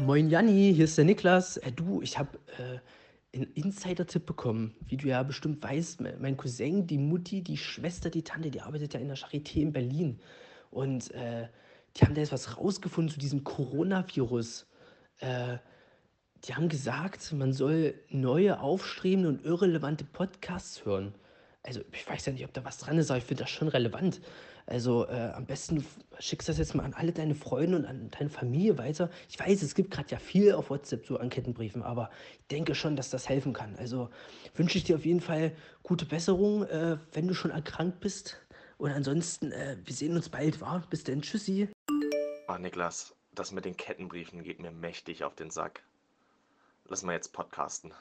Moin Janni, hier ist der Niklas. Äh, du, ich habe äh, einen Insider-Tipp bekommen. Wie du ja bestimmt weißt, me- mein Cousin, die Mutti, die Schwester, die Tante, die arbeitet ja in der Charité in Berlin. Und äh, die haben da jetzt was rausgefunden zu diesem Coronavirus. Äh, die haben gesagt, man soll neue, aufstrebende und irrelevante Podcasts hören. Also, ich weiß ja nicht, ob da was dran ist, aber ich finde das schon relevant. Also, äh, am besten schickst du das jetzt mal an alle deine Freunde und an deine Familie weiter. Ich weiß, es gibt gerade ja viel auf WhatsApp, so an Kettenbriefen, aber ich denke schon, dass das helfen kann. Also, wünsche ich dir auf jeden Fall gute Besserung, äh, wenn du schon erkrankt bist. Und ansonsten, äh, wir sehen uns bald, wa? Bis dann, tschüssi. Oh, Niklas, das mit den Kettenbriefen geht mir mächtig auf den Sack. Lass mal jetzt podcasten.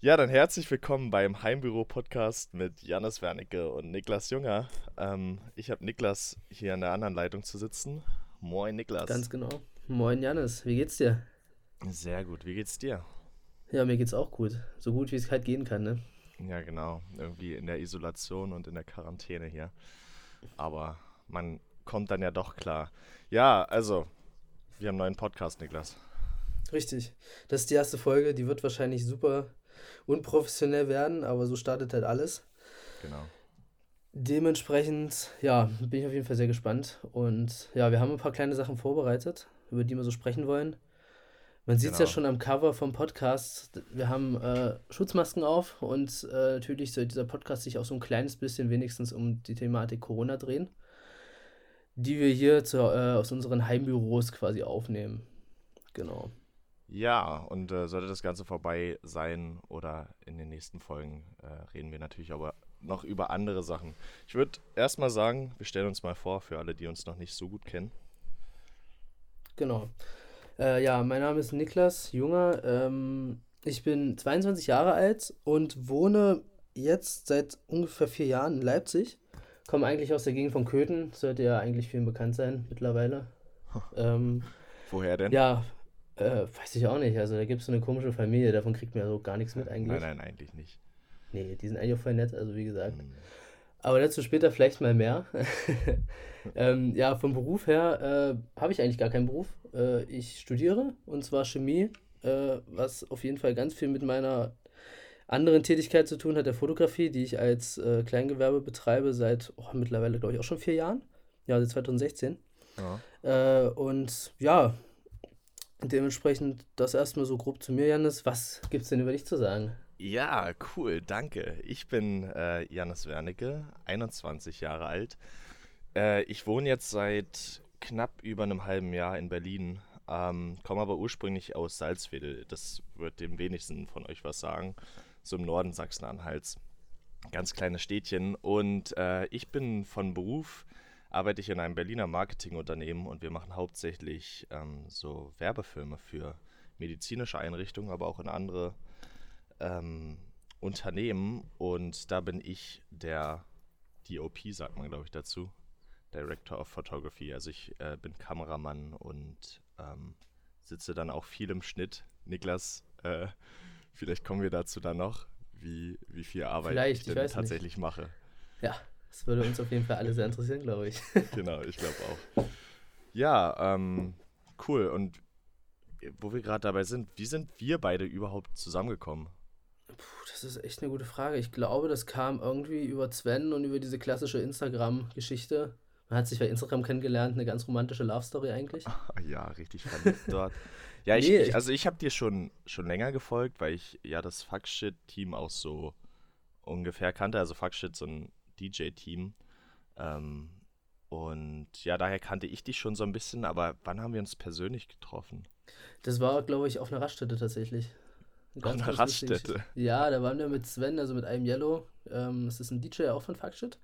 Ja, dann herzlich willkommen beim Heimbüro-Podcast mit Janis Wernicke und Niklas Junger. Ähm, ich habe Niklas hier an der anderen Leitung zu sitzen. Moin, Niklas. Ganz genau. Moin, Janis, wie geht's dir? Sehr gut. Wie geht's dir? Ja, mir geht's auch gut. So gut, wie es halt gehen kann, ne? Ja, genau. Irgendwie in der Isolation und in der Quarantäne hier. Aber man kommt dann ja doch klar. Ja, also, wir haben einen neuen Podcast, Niklas. Richtig. Das ist die erste Folge, die wird wahrscheinlich super unprofessionell werden, aber so startet halt alles. Genau. Dementsprechend, ja, bin ich auf jeden Fall sehr gespannt. Und ja, wir haben ein paar kleine Sachen vorbereitet, über die wir so sprechen wollen. Man sieht es ja Genau. schon am Cover vom Podcast. Wir haben äh, Schutzmasken auf und äh, natürlich soll dieser Podcast sich auch so ein kleines bisschen wenigstens um die Thematik Corona drehen, die wir hier zu, äh, aus unseren Heimbüros quasi aufnehmen. Genau. Ja, und äh, sollte das Ganze vorbei sein oder in den nächsten Folgen, äh, reden wir natürlich aber noch über andere Sachen. Ich würde erstmal sagen, wir stellen uns mal vor, für alle, die uns noch nicht so gut kennen. Genau. Äh, ja, mein Name ist Niklas Junger. Ähm, ich bin 22 Jahre alt und wohne jetzt seit ungefähr vier Jahren in Leipzig. Komme eigentlich aus der Gegend von Köthen, sollte ja eigentlich vielen bekannt sein mittlerweile. Ähm, Woher denn? ja, äh, weiß ich auch nicht. Also da gibt es so eine komische Familie, davon kriegt man ja so gar nichts mit eigentlich. Nein, nein, eigentlich nicht. Nee, die sind eigentlich auch voll nett, also wie gesagt. Hm. Aber dazu später vielleicht mal mehr. ähm, ja, vom Beruf her äh, habe ich eigentlich gar keinen Beruf. Äh, ich studiere und zwar Chemie, äh, was auf jeden Fall ganz viel mit meiner anderen Tätigkeit zu tun hat, der Fotografie, die ich als äh, Kleingewerbe betreibe seit oh, mittlerweile, glaube ich, auch schon vier Jahren. Ja, seit 2016. Ja. Äh, und ja, dementsprechend das erstmal so grob zu mir, Janis. Was gibt's denn über dich zu sagen? Ja, cool, danke. Ich bin äh, Janis Wernicke, 21 Jahre alt. Äh, ich wohne jetzt seit knapp über einem halben Jahr in Berlin, ähm, komme aber ursprünglich aus Salzwedel. Das wird dem wenigsten von euch was sagen, so im Norden Sachsen-Anhalts. Ganz kleines Städtchen. Und äh, ich bin von Beruf, arbeite ich in einem Berliner Marketingunternehmen und wir machen hauptsächlich ähm, so Werbefilme für medizinische Einrichtungen, aber auch in andere ähm, Unternehmen und da bin ich der DOP, sagt man glaube ich dazu, Director of Photography. Also ich äh, bin Kameramann und ähm, sitze dann auch viel im Schnitt. Niklas, äh, vielleicht kommen wir dazu dann noch, wie, wie viel Arbeit Vielleicht, ich ich denn weiß nicht. tatsächlich mache. Ja, das würde uns auf jeden Fall alle sehr interessieren, glaube ich. Genau, ich glaube auch. Ja, ähm, cool. Und wo wir gerade dabei sind, wie sind wir beide überhaupt zusammengekommen? Puh, das ist echt eine gute Frage. Ich glaube, das kam irgendwie über Sven und über diese klassische Instagram-Geschichte. Man hat sich bei Instagram kennengelernt, eine ganz romantische Love-Story eigentlich. Ah, Ja, richtig dort. Ja, ich, Nee, ich- also ich habe dir schon, schon länger gefolgt, weil ich ja das Fuckshit-Team auch so ungefähr kannte. Also Fuckshit, so ein DJ-Team. Ähm, und ja, daher kannte ich dich schon so ein bisschen, aber wann haben wir uns persönlich getroffen? Das war, glaube ich, auf einer Raststätte tatsächlich. Eine Auf einer ganz Raststätte? Geschichte. Ja, da waren wir mit Sven, also mit einem Yellow. Ähm, das ist ein DJ auch von Fuckshit.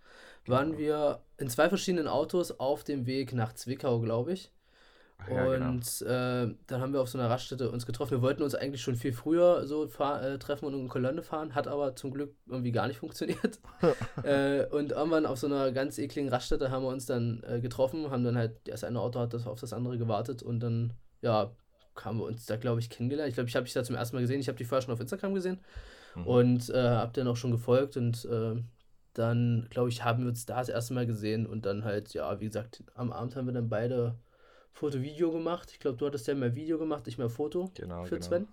Waren Genau. wir in zwei verschiedenen Autos auf dem Weg nach Zwickau, glaube ich. Ja, genau. Und äh, dann haben wir auf so einer Raststätte uns getroffen. Wir wollten uns eigentlich schon viel früher so äh, treffen und in Kolonne fahren, hat aber zum Glück irgendwie gar nicht funktioniert. äh, und irgendwann auf so einer ganz ekligen Raststätte haben wir uns dann äh, getroffen, haben dann halt, das eine Auto hat das auf das andere gewartet und dann, ja, haben wir uns da, glaube ich, kennengelernt. Ich glaube, ich habe dich da zum ersten Mal gesehen. Ich habe dich vorher schon auf Instagram gesehen Mhm. und äh, habe dann auch schon gefolgt und äh, dann, glaube ich, haben wir uns da das erste Mal gesehen und dann halt, ja, wie gesagt, am Abend haben wir dann beide Foto-Video gemacht. Ich glaube, du hattest ja mehr Video gemacht, ich mehr Foto Genau, für genau. Sven.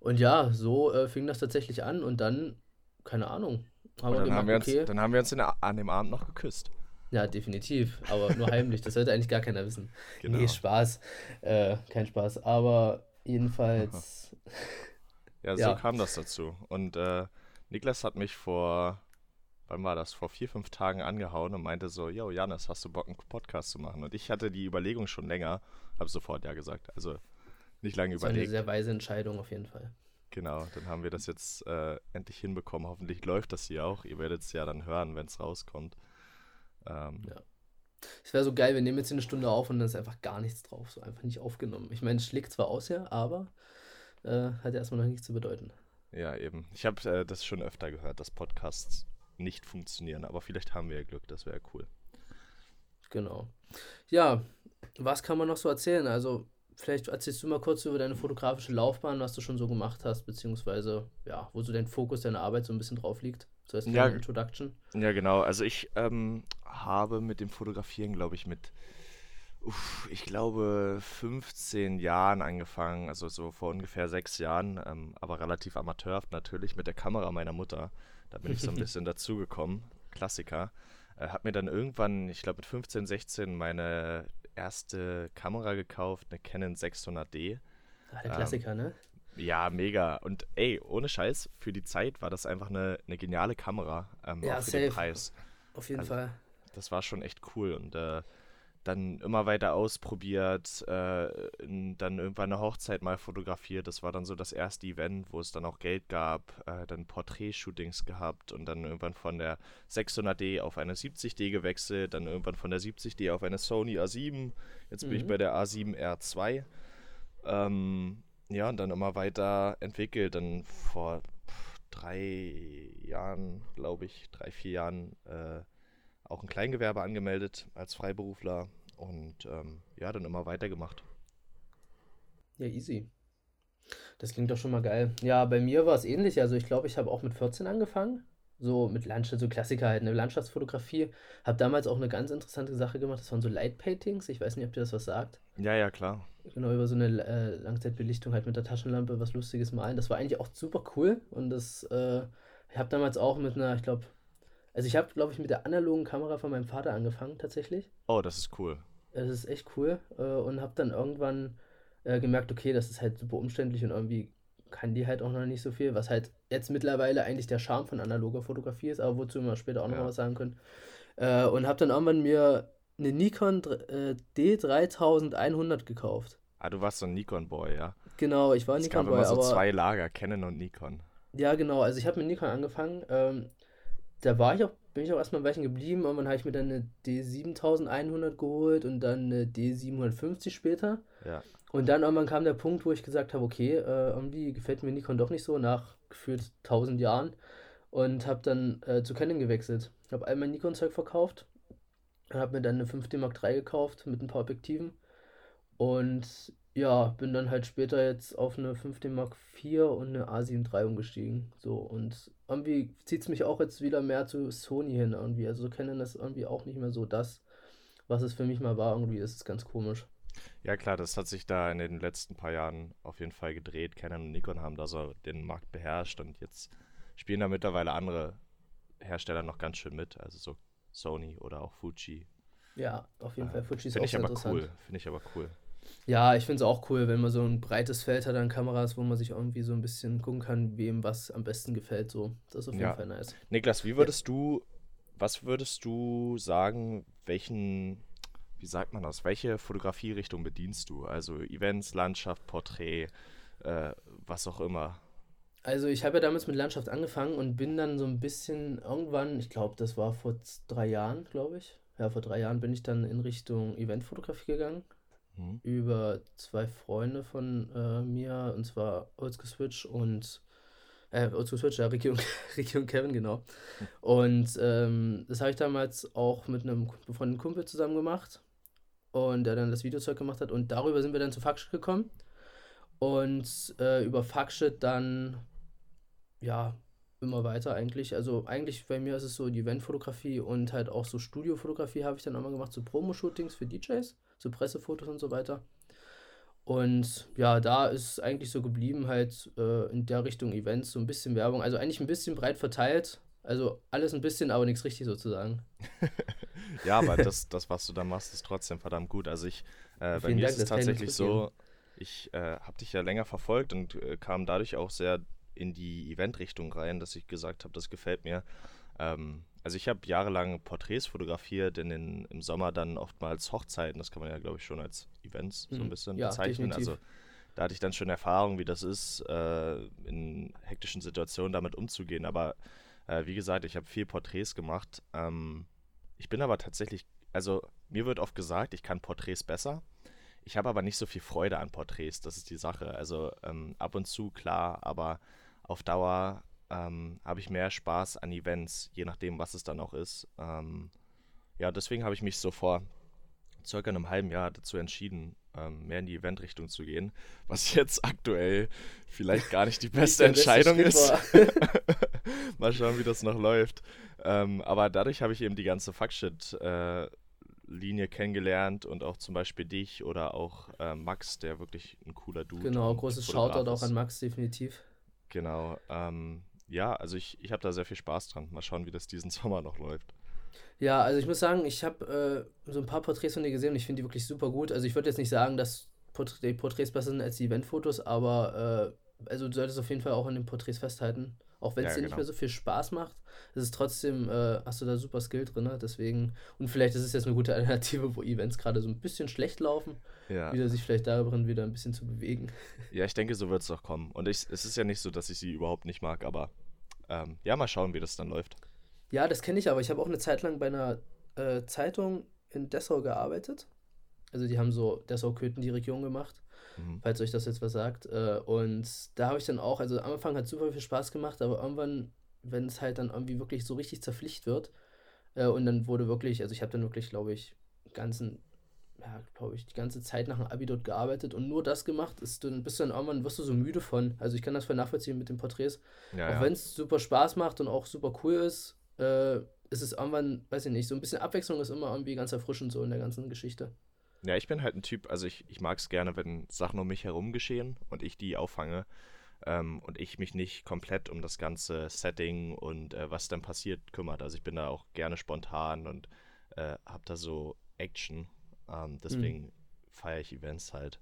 Und ja, so äh, fing das tatsächlich an und dann, keine Ahnung, haben dann haben wir gemacht, uns, okay. dann haben wir uns an dem Abend noch geküsst. Ja, definitiv, aber nur heimlich. Das sollte eigentlich gar keiner wissen. Genau. Nee, Spaß. Äh, kein Spaß. Aber jedenfalls, Ja, so Ja. kam das dazu. Und äh, Niklas hat mich vor, wann war das? Vor vier, fünf Tagen angehauen und meinte so, yo, Janis, hast du Bock, einen Podcast zu machen? Und ich hatte die Überlegung schon länger, habe sofort ja gesagt. Also nicht lange das war eine überlegt. sehr weise Entscheidung auf jeden Fall. Genau, dann haben wir das jetzt äh, endlich hinbekommen. Hoffentlich läuft das hier auch. Ihr werdet es ja dann hören, wenn es rauskommt. Ähm, Ja. Es wäre so geil, wir nehmen jetzt hier eine Stunde auf und dann ist einfach gar nichts drauf. So einfach nicht aufgenommen. Ich meine, es schlägt zwar aus ja, aber äh, hat ja erstmal noch nichts zu bedeuten. ja, eben. Ich habe äh, das schon öfter gehört, dass Podcasts nicht funktionieren. Aber vielleicht haben wir ja Glück, das wäre cool. Genau. Ja, was kann man noch so erzählen? Also, vielleicht erzählst du mal kurz über deine fotografische Laufbahn, was du schon so gemacht hast, beziehungsweise, ja, wo so dein Fokus deiner Arbeit so ein bisschen drauf liegt. So als Ja. Introduction. Ja, genau. Also ich ähm, habe mit dem Fotografieren, glaube ich, mit, uff, ich glaube, 15 Jahren angefangen, also so vor ungefähr sechs Jahren, ähm, aber relativ amateurhaft natürlich, mit der Kamera meiner Mutter. Da bin ich so ein bisschen dazugekommen. Klassiker. Äh, hab mir dann irgendwann, ich glaube mit 15, 16, meine erste Kamera gekauft, eine Canon 600D. Ah, der Ähm, Klassiker, ne? Ja, mega. Und ey, ohne Scheiß, für die Zeit war das einfach eine, eine geniale Kamera. Ähm, Ja, auch für safe. den Preis. Auf jeden also- Fall. Das war schon echt cool. Und äh, dann immer weiter ausprobiert, äh, in- dann irgendwann eine Hochzeit mal fotografiert. Das war dann so das erste Event, wo es dann auch Geld gab. Äh, dann Porträtshootings gehabt und dann irgendwann von der 600D auf eine 70D gewechselt. Dann irgendwann von der 70D auf eine Sony A7. Jetzt bin ich Mhm. bei der A7 R2. Ähm, ja, und dann immer weiter entwickelt. Dann vor drei Jahren, glaube ich, drei, vier Jahren äh, auch ein Kleingewerbe angemeldet als Freiberufler und ähm, ja, dann immer weitergemacht. Ja, easy. Das klingt doch schon mal geil. Ja, bei mir war es ähnlich. Also ich glaube, ich habe auch mit 14 angefangen. So mit Landschaft, so Klassiker halt, eine Landschaftsfotografie. Habe damals auch eine ganz interessante Sache gemacht. Das waren so Light Paintings. Ich weiß nicht, ob dir das was sagt. Ja, ja, klar. Genau, über so eine äh, Langzeitbelichtung halt mit der Taschenlampe was Lustiges malen. Das war eigentlich auch super cool. Und das, äh, ich habe damals auch mit einer, ich glaube, also ich habe, glaube ich, mit der analogen Kamera von meinem Vater angefangen tatsächlich. Oh, das ist cool. Das ist echt cool. Äh, und habe dann irgendwann äh, gemerkt, okay, das ist halt super umständlich und irgendwie kann die halt auch noch nicht so viel, was halt jetzt mittlerweile eigentlich der Charme von analoger Fotografie ist, aber wozu wir später auch noch Ja. was sagen können. Äh, und habe dann irgendwann mir eine Nikon dr- äh, D3100 gekauft. Ah, du warst so ein Nikon-Boy, ja. Genau, ich war Es gab Nikon-Boy, immer so aber zwei Lager, Canon und Nikon. ja, genau. Also ich habe mit Nikon angefangen. Ähm, da war ich auch, bin ich auch erstmal ein Weilchen geblieben. Irgendwann habe ich mir dann eine D7100 geholt und dann eine D750 später. Ja. Und dann irgendwann kam der Punkt, wo ich gesagt habe, okay, äh, irgendwie gefällt mir Nikon doch nicht so nach gefühlt 1000 Jahren und habe dann äh, zu Canon gewechselt. Habe all mein Nikon-Zeug verkauft und habe mir dann eine 5D Mark III gekauft mit ein paar Objektiven und ja, bin dann halt später jetzt auf eine 5D Mark IV und eine A7 III umgestiegen. So und irgendwie zieht es mich auch jetzt wieder mehr zu Sony hin irgendwie. Also Canon ist irgendwie auch nicht mehr so das, was es für mich mal war. Irgendwie ist es ganz komisch. Ja, klar, das hat sich da in den letzten paar Jahren auf jeden Fall gedreht. Canon und Nikon haben da so den Markt beherrscht und jetzt spielen da mittlerweile andere Hersteller noch ganz schön mit. Also so Sony oder auch Fuji. Ja, auf jeden Äh, Fall. Fuji ist Finde auch ich aber interessant. cool. Finde ich aber cool. Ja, ich finde es auch cool, wenn man so ein breites Feld hat an Kameras, wo man sich irgendwie so ein bisschen gucken kann, wem was am besten gefällt. So, das ist auf jeden Ja. Fall nice. Niklas, wie würdest du, was würdest du sagen, welchen, wie sagt man das, welche Fotografierichtung bedienst du? Also Events, Landschaft, Porträt, äh, was auch immer. Also ich habe ja damals mit Landschaft angefangen und bin dann so ein bisschen irgendwann, ich glaube, das war vor drei Jahren, glaube ich. Ja, vor drei Jahren bin ich dann in Richtung Eventfotografie gegangen. Mhm. Über zwei Freunde von äh, mir, und zwar Oldschool Switch und äh, Oldschool Switch, ja, Ricky und, Ricky und Kevin, genau. Und ähm, das habe ich damals auch mit einem befreundeten Kumpel zusammen gemacht und der dann das Videozeug gemacht hat und darüber sind wir dann zu Fuckshit gekommen und äh, über Fuckshit dann ja immer weiter eigentlich. Also eigentlich bei mir ist es so die Eventfotografie und halt auch so Studiofotografie habe ich dann auch mal gemacht, so Promo-Shootings für DJs. Zu Pressefotos und so weiter. Und ja, da ist eigentlich so geblieben, halt äh, in der Richtung Events, so ein bisschen Werbung. Also eigentlich ein bisschen breit verteilt. Also alles ein bisschen, aber nichts richtig sozusagen. ja, aber das, das, was du da machst, ist trotzdem verdammt gut. Also ich, äh, bei mir Dank, ist es tatsächlich so, ich äh, habe dich ja länger verfolgt und äh, kam dadurch auch sehr in die Event-Richtung rein, dass ich gesagt habe, das gefällt mir. Ähm, also ich habe jahrelang Porträts fotografiert, in den, im Sommer dann oftmals Hochzeiten, das kann man ja glaube ich schon als Events so ein mhm. bisschen ja, bezeichnen. Definitiv. Also da hatte ich dann schon Erfahrung, wie das ist, äh, in hektischen Situationen damit umzugehen. Aber äh, wie gesagt, ich habe viel Porträts gemacht. Ähm, ich bin aber tatsächlich, also mir wird oft gesagt, ich kann Porträts besser. Ich habe aber nicht so viel Freude an Porträts, das ist die Sache. Also ähm, ab und zu klar, aber auf Dauer ähm, habe ich mehr Spaß an Events, je nachdem, was es dann auch ist. Ähm, ja, deswegen habe ich mich so vor circa einem halben Jahr dazu entschieden, ähm, mehr in die Eventrichtung zu gehen, was jetzt aktuell vielleicht gar nicht die beste Entscheidung ist. Mal schauen, wie das noch läuft. Ähm, aber dadurch habe ich eben die ganze Fuckshit äh, Linie kennengelernt und auch zum Beispiel dich oder auch äh, Max, der wirklich ein cooler Dude Genau, großes Shoutout auch an Max, definitiv. Genau. Ähm, ja, also ich, ich habe da sehr viel Spaß dran. Mal schauen, wie das diesen Sommer noch läuft. Ja, also ich muss sagen, ich habe äh, so ein paar Porträts von dir gesehen und ich finde die wirklich super gut. Also ich würde jetzt nicht sagen, dass die Porträts besser sind als die Eventfotos, aber äh, also du solltest auf jeden Fall auch an den Porträts festhalten. Auch wenn es ja, dir genau. nicht mehr so viel Spaß macht, ist es trotzdem, äh, hast du da super Skill drin, ne? deswegen, und vielleicht ist es jetzt eine gute Alternative, wo Events gerade so ein bisschen schlecht laufen, ja. wieder sich vielleicht darin wieder ein bisschen zu bewegen. Ja, ich denke, so wird es auch kommen. Und ich, es ist ja nicht so, dass ich sie überhaupt nicht mag, aber ähm, ja, mal schauen, wie das dann läuft. Ja, das kenne ich, aber ich habe auch eine Zeit lang bei einer äh, Zeitung in Dessau gearbeitet. Also die haben so Dessau-Köthen die Region gemacht mhm. falls euch das jetzt was sagt. Äh, und da habe ich dann auch, also am Anfang hat super viel Spaß gemacht, aber irgendwann, wenn es halt dann irgendwie wirklich so richtig zerpflicht wird, äh, und dann wurde wirklich, also ich habe dann wirklich, glaube ich, ganzen, ja, glaube ich, die ganze Zeit nach dem Abi dort gearbeitet und nur das gemacht, ist dann bist du dann irgendwann, wirst du so müde von. Also ich kann das voll nachvollziehen mit den Porträts. Ja, auch ja. wenn es super Spaß macht und auch super cool ist, äh, ist es irgendwann, weiß ich nicht, so ein bisschen Abwechslung ist immer irgendwie ganz erfrischend so in der ganzen Geschichte. Ja, ich bin halt ein Typ, also ich, ich mag es gerne, wenn Sachen um mich herum geschehen und ich die auffange ähm, und ich mich nicht komplett um das ganze Setting und äh, was dann passiert kümmert. Also ich bin da auch gerne spontan und äh, habe da so Action. Ähm, deswegen mhm. feiere ich Events halt.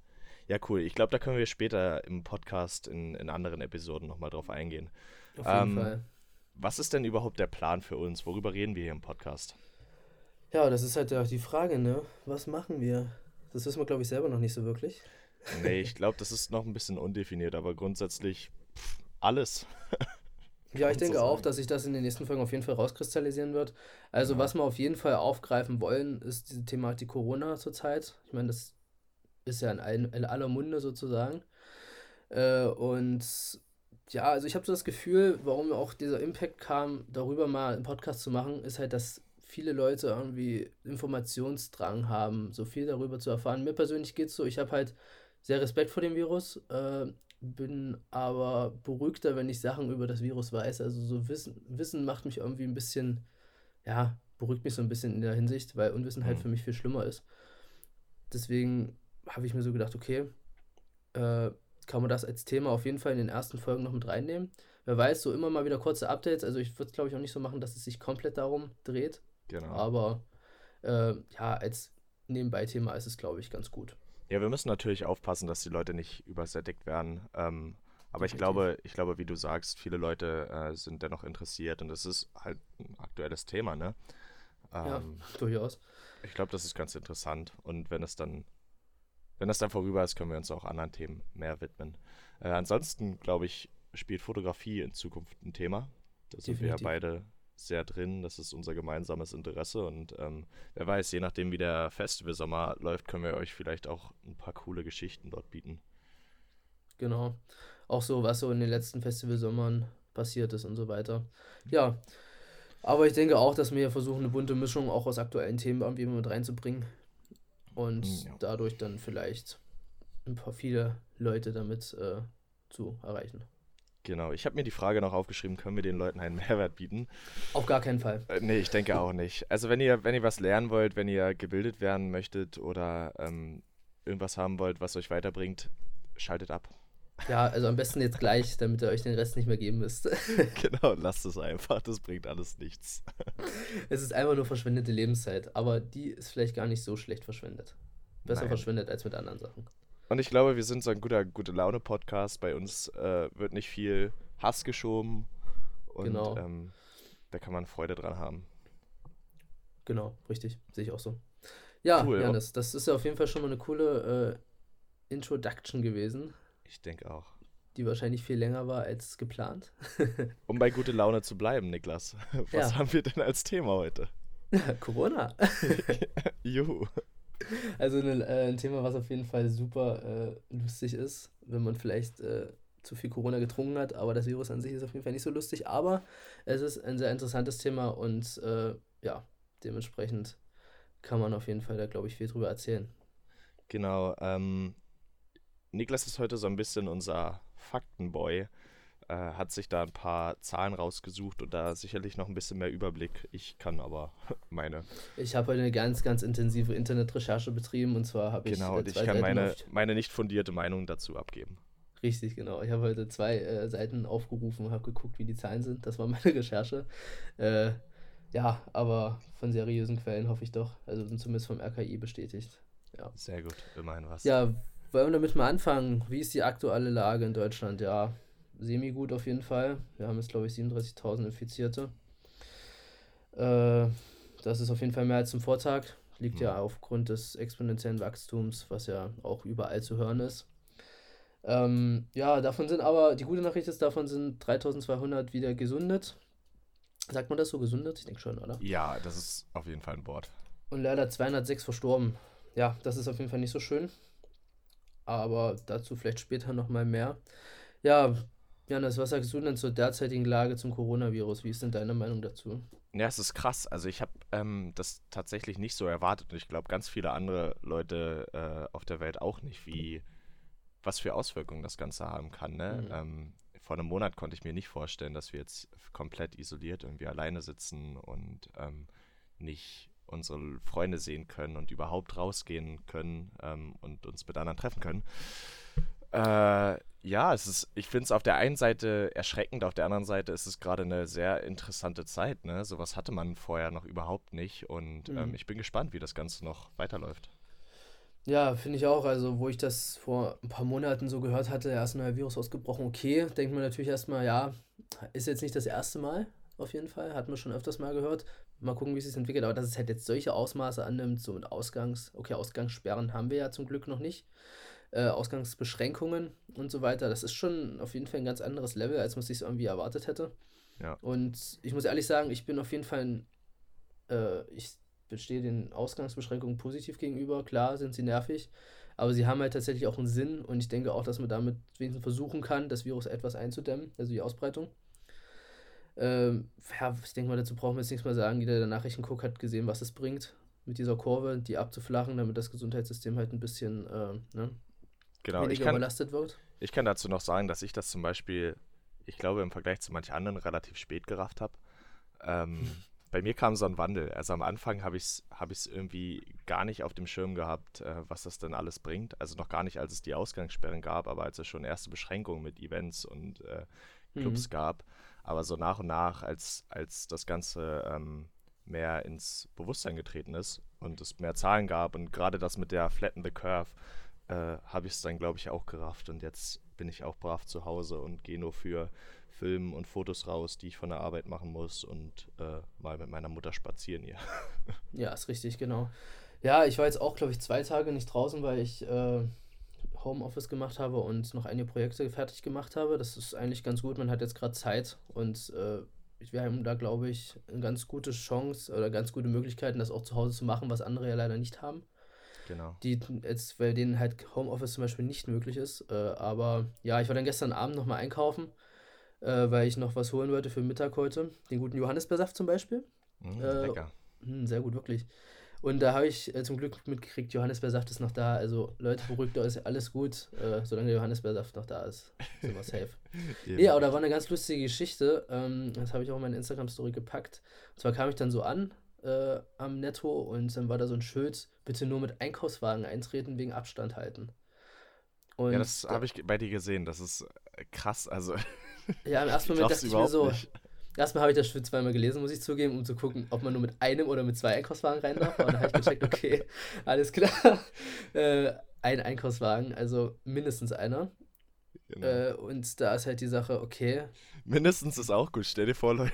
Ja, cool. Ich glaube, da können wir später im Podcast in, in anderen Episoden nochmal drauf eingehen. Auf jeden ähm, Fall. Was ist denn überhaupt der Plan für uns? Worüber reden wir hier im Podcast? Ja, das ist halt auch die Frage, ne? Was machen wir? Das wissen wir, glaube ich, selber noch nicht so wirklich. Nee, ich glaube, das ist noch ein bisschen undefiniert, aber grundsätzlich pff, alles. ja, ich denke so auch, dass sich das in den nächsten Folgen auf jeden Fall rauskristallisieren wird. Also, ja. was wir auf jeden Fall aufgreifen wollen, ist diese Thematik Corona zurzeit. Ich meine, das ist ja in, ein, in aller Munde sozusagen. Äh, und ja, also ich habe so das Gefühl, warum auch dieser Impact kam, darüber mal einen Podcast zu machen, ist halt, dass viele Leute irgendwie Informationsdrang haben, so viel darüber zu erfahren. Mir persönlich geht es so, ich habe halt sehr Respekt vor dem Virus, äh, bin aber beruhigter, wenn ich Sachen über das Virus weiß. Also so Wissen, Wissen macht mich irgendwie ein bisschen, ja, beruhigt mich so ein bisschen in der Hinsicht, weil Unwissenheit mhm. für mich viel schlimmer ist. Deswegen habe ich mir so gedacht, okay, äh, kann man das als Thema auf jeden Fall in den ersten Folgen noch mit reinnehmen. Wer weiß, so immer mal wieder kurze Updates. Also ich würde es, glaube ich, auch nicht so machen, dass es sich komplett darum dreht. Genau. Aber äh, ja, als Nebenbei-Thema ist es, glaube ich, ganz gut. Ja, wir müssen natürlich aufpassen, dass die Leute nicht übersättigt werden. Ähm, aber ich glaube, ich glaube, wie du sagst, viele Leute äh, sind dennoch interessiert und es ist halt ein aktuelles Thema, ne? Ähm, ja, durchaus. Ich glaube, das ist ganz interessant. Und wenn es dann, wenn das dann vorüber ist, können wir uns auch anderen Themen mehr widmen. Äh, ansonsten, glaube ich, spielt Fotografie in Zukunft ein Thema. Da sind Definitiv. wir ja beide sehr drin. Das ist unser gemeinsames Interesse. Und ähm, wer weiß, je nachdem, wie der Festivalsommer läuft, können wir euch vielleicht auch ein paar coole Geschichten dort bieten. Genau. Auch so, was so in den letzten Festivalsommern passiert ist und so weiter. Ja. Aber ich denke auch, dass wir versuchen, eine bunte Mischung auch aus aktuellen Themen irgendwie mit reinzubringen. Und ja. dadurch dann vielleicht ein paar viele Leute damit äh, zu erreichen. Genau, ich habe mir die Frage noch aufgeschrieben, können wir den Leuten einen Mehrwert bieten? Auf gar keinen Fall. Äh, nee, ich denke auch nicht. Also wenn ihr, wenn ihr was lernen wollt, wenn ihr gebildet werden möchtet oder ähm, irgendwas haben wollt, was euch weiterbringt, schaltet ab. Ja, also am besten jetzt gleich, damit ihr euch den Rest nicht mehr geben müsst. genau, lasst es einfach, das bringt alles nichts. es ist einfach nur verschwendete Lebenszeit, aber die ist vielleicht gar nicht so schlecht verschwendet. Besser Nein. verschwendet als mit anderen Sachen. Und ich glaube, wir sind so ein guter gute Laune-Podcast. Bei uns äh, wird nicht viel Hass geschoben. Und genau. ähm, da kann man Freude dran haben. Genau, richtig. Sehe ich auch so. Ja, cool, Janis, das ist ja auf jeden Fall schon mal eine coole äh, Introduction gewesen. Ich denke auch. Die wahrscheinlich viel länger war als geplant. um bei gute Laune zu bleiben, Niklas. Was ja. haben wir denn als Thema heute? Corona. Juhu. Also ein, äh, ein, Thema, was auf jeden Fall super äh, lustig ist, wenn man vielleicht äh, zu viel Corona getrunken hat, aber das Virus an sich ist auf jeden Fall nicht so lustig. Aber es ist ein sehr interessantes Thema und äh, ja, dementsprechend kann man auf jeden Fall da, glaube ich, viel drüber erzählen. Genau. Ähm, Niklas ist heute so ein bisschen unser Faktenboy äh, hat sich da ein paar Zahlen rausgesucht und da sicherlich noch ein bisschen mehr Überblick. Ich kann aber meine. Ich habe heute eine ganz, ganz intensive Internetrecherche betrieben und zwar habe ich. Genau, und ich kann meine, meine nicht fundierte Meinung dazu abgeben. Richtig, genau. Ich habe heute zwei äh, Seiten aufgerufen und habe geguckt, wie die Zahlen sind. Das war meine Recherche. Äh, ja, aber von seriösen Quellen hoffe ich doch. Also zumindest vom RKI bestätigt. Ja. Sehr gut, immerhin was. Ja, wollen wir damit mal anfangen? Wie ist die aktuelle Lage in Deutschland? Ja, semi-gut auf jeden Fall. Wir haben jetzt, glaube ich, 37.000 Infizierte. Äh, das ist auf jeden Fall mehr als zum Vortag. Liegt mhm. ja aufgrund des exponentiellen Wachstums, was ja auch überall zu hören ist. Ähm, ja, davon sind aber, die gute Nachricht ist, davon sind 3200 wieder gesundet. Sagt man das so, gesundet? Ich denke schon, oder? Ja, das ist auf jeden Fall ein Wort. Und leider 206 verstorben. Ja, das ist auf jeden Fall nicht so schön. Aber dazu vielleicht später nochmal mehr. Ja, Janis, was sagst du denn zur derzeitigen Lage zum Coronavirus? Wie ist denn deine Meinung dazu? Ja, es ist krass. Also ich habe ähm, das tatsächlich nicht so erwartet und ich glaube ganz viele andere Leute äh, auf der Welt auch nicht, wie was für Auswirkungen das Ganze haben kann. Ne? Mhm. Ähm, vor einem Monat konnte ich mir nicht vorstellen, dass wir jetzt komplett isoliert irgendwie alleine sitzen und ähm, nicht unsere Freunde sehen können und überhaupt rausgehen können ähm, und uns mit anderen treffen können. Äh, ja, es ist, ich finde es auf der einen Seite erschreckend, auf der anderen Seite ist es gerade eine sehr interessante Zeit. Ne? Sowas hatte man vorher noch überhaupt nicht und ähm, mhm. ähm, ich bin gespannt, wie das Ganze noch weiterläuft. Ja, finde ich auch. Also, wo ich das vor ein paar Monaten so gehört hatte, erst ein neuer Virus ausgebrochen, okay, denkt man natürlich erstmal, ja, ist jetzt nicht das erste Mal, auf jeden Fall, hat man schon öfters mal gehört. Mal gucken, wie es sich entwickelt, aber dass es halt jetzt solche Ausmaße annimmt, so mit Ausgangs-, okay, Ausgangssperren haben wir ja zum Glück noch nicht äh, Ausgangsbeschränkungen und so weiter. Das ist schon auf jeden Fall ein ganz anderes Level, als man sich irgendwie erwartet hätte. Ja. Und ich muss ehrlich sagen, ich bin auf jeden Fall ein, äh, ich bestehe den Ausgangsbeschränkungen positiv gegenüber. Klar sind sie nervig, aber sie haben halt tatsächlich auch einen Sinn und ich denke auch, dass man damit wenigstens versuchen kann, das Virus etwas einzudämmen, also die Ausbreitung. Ähm, ja, ich denke mal, dazu brauchen wir jetzt nichts mehr sagen. Jeder, der Nachrichten guckt, hat gesehen, was es bringt, mit dieser Kurve, die abzuflachen, damit das Gesundheitssystem halt ein bisschen äh, ne, genau, weniger ich kann, überlastet wird. Ich kann dazu noch sagen, dass ich das zum Beispiel, ich glaube, im Vergleich zu manchen anderen relativ spät gerafft habe. Ähm, bei mir kam so ein Wandel. Also am Anfang habe ich es hab irgendwie gar nicht auf dem Schirm gehabt, äh, was das denn alles bringt. Also noch gar nicht, als es die Ausgangssperren gab, aber als es schon erste Beschränkungen mit Events und äh, Clubs mhm. gab. Aber so nach und nach, als, als das Ganze ähm, mehr ins Bewusstsein getreten ist und es mehr Zahlen gab und gerade das mit der Flatten the Curve, äh, habe ich es dann, glaube ich, auch gerafft. Und jetzt bin ich auch brav zu Hause und gehe nur für Filme und Fotos raus, die ich von der Arbeit machen muss und äh, mal mit meiner Mutter spazieren hier. ja, ist richtig, genau. Ja, ich war jetzt auch, glaube ich, zwei Tage nicht draußen, weil ich äh, Homeoffice gemacht habe und noch einige Projekte fertig gemacht habe. Das ist eigentlich ganz gut. Man hat jetzt gerade Zeit und äh, wir haben da, glaube ich, eine ganz gute Chance oder ganz gute Möglichkeiten, das auch zu Hause zu machen, was andere ja leider nicht haben. Genau. Die jetzt, weil denen halt Homeoffice zum Beispiel nicht möglich ist. Äh, aber ja, ich war dann gestern Abend nochmal einkaufen, äh, weil ich noch was holen wollte für Mittag heute. Den guten Johannisbeersaft zum Beispiel. Mm, äh, lecker. Mh, hm, sehr gut, wirklich. Und da habe ich äh, zum Glück mitgekriegt, Johannisbeersaft ist noch da. Also Leute, beruhigt euch, alles gut. Äh, solange der Johannisbeersaft noch da ist, sind wir safe. ja, aber da war eine ganz lustige Geschichte. Ähm, das habe ich auch in meine Instagram-Story gepackt. Und zwar kam ich dann so an äh, am Netto und dann war da so ein Schild, bitte nur mit Einkaufswagen eintreten wegen Abstand halten. Und ja, das habe ich bei dir gesehen. Das ist äh, krass. Also. Ja, im ersten Moment dachte ich mir so. Nicht. Erstmal habe ich das Schild zweimal gelesen, muss ich zugeben, um zu gucken, ob man nur mit einem oder mit zwei Einkaufswagen rein darf. Und dann habe ich gecheckt, okay, alles klar. Äh, ein Einkaufswagen, also mindestens einer. Genau. Äh, und da ist halt die Sache, okay. Mindestens ist auch gut. Stell dir vor, Leute,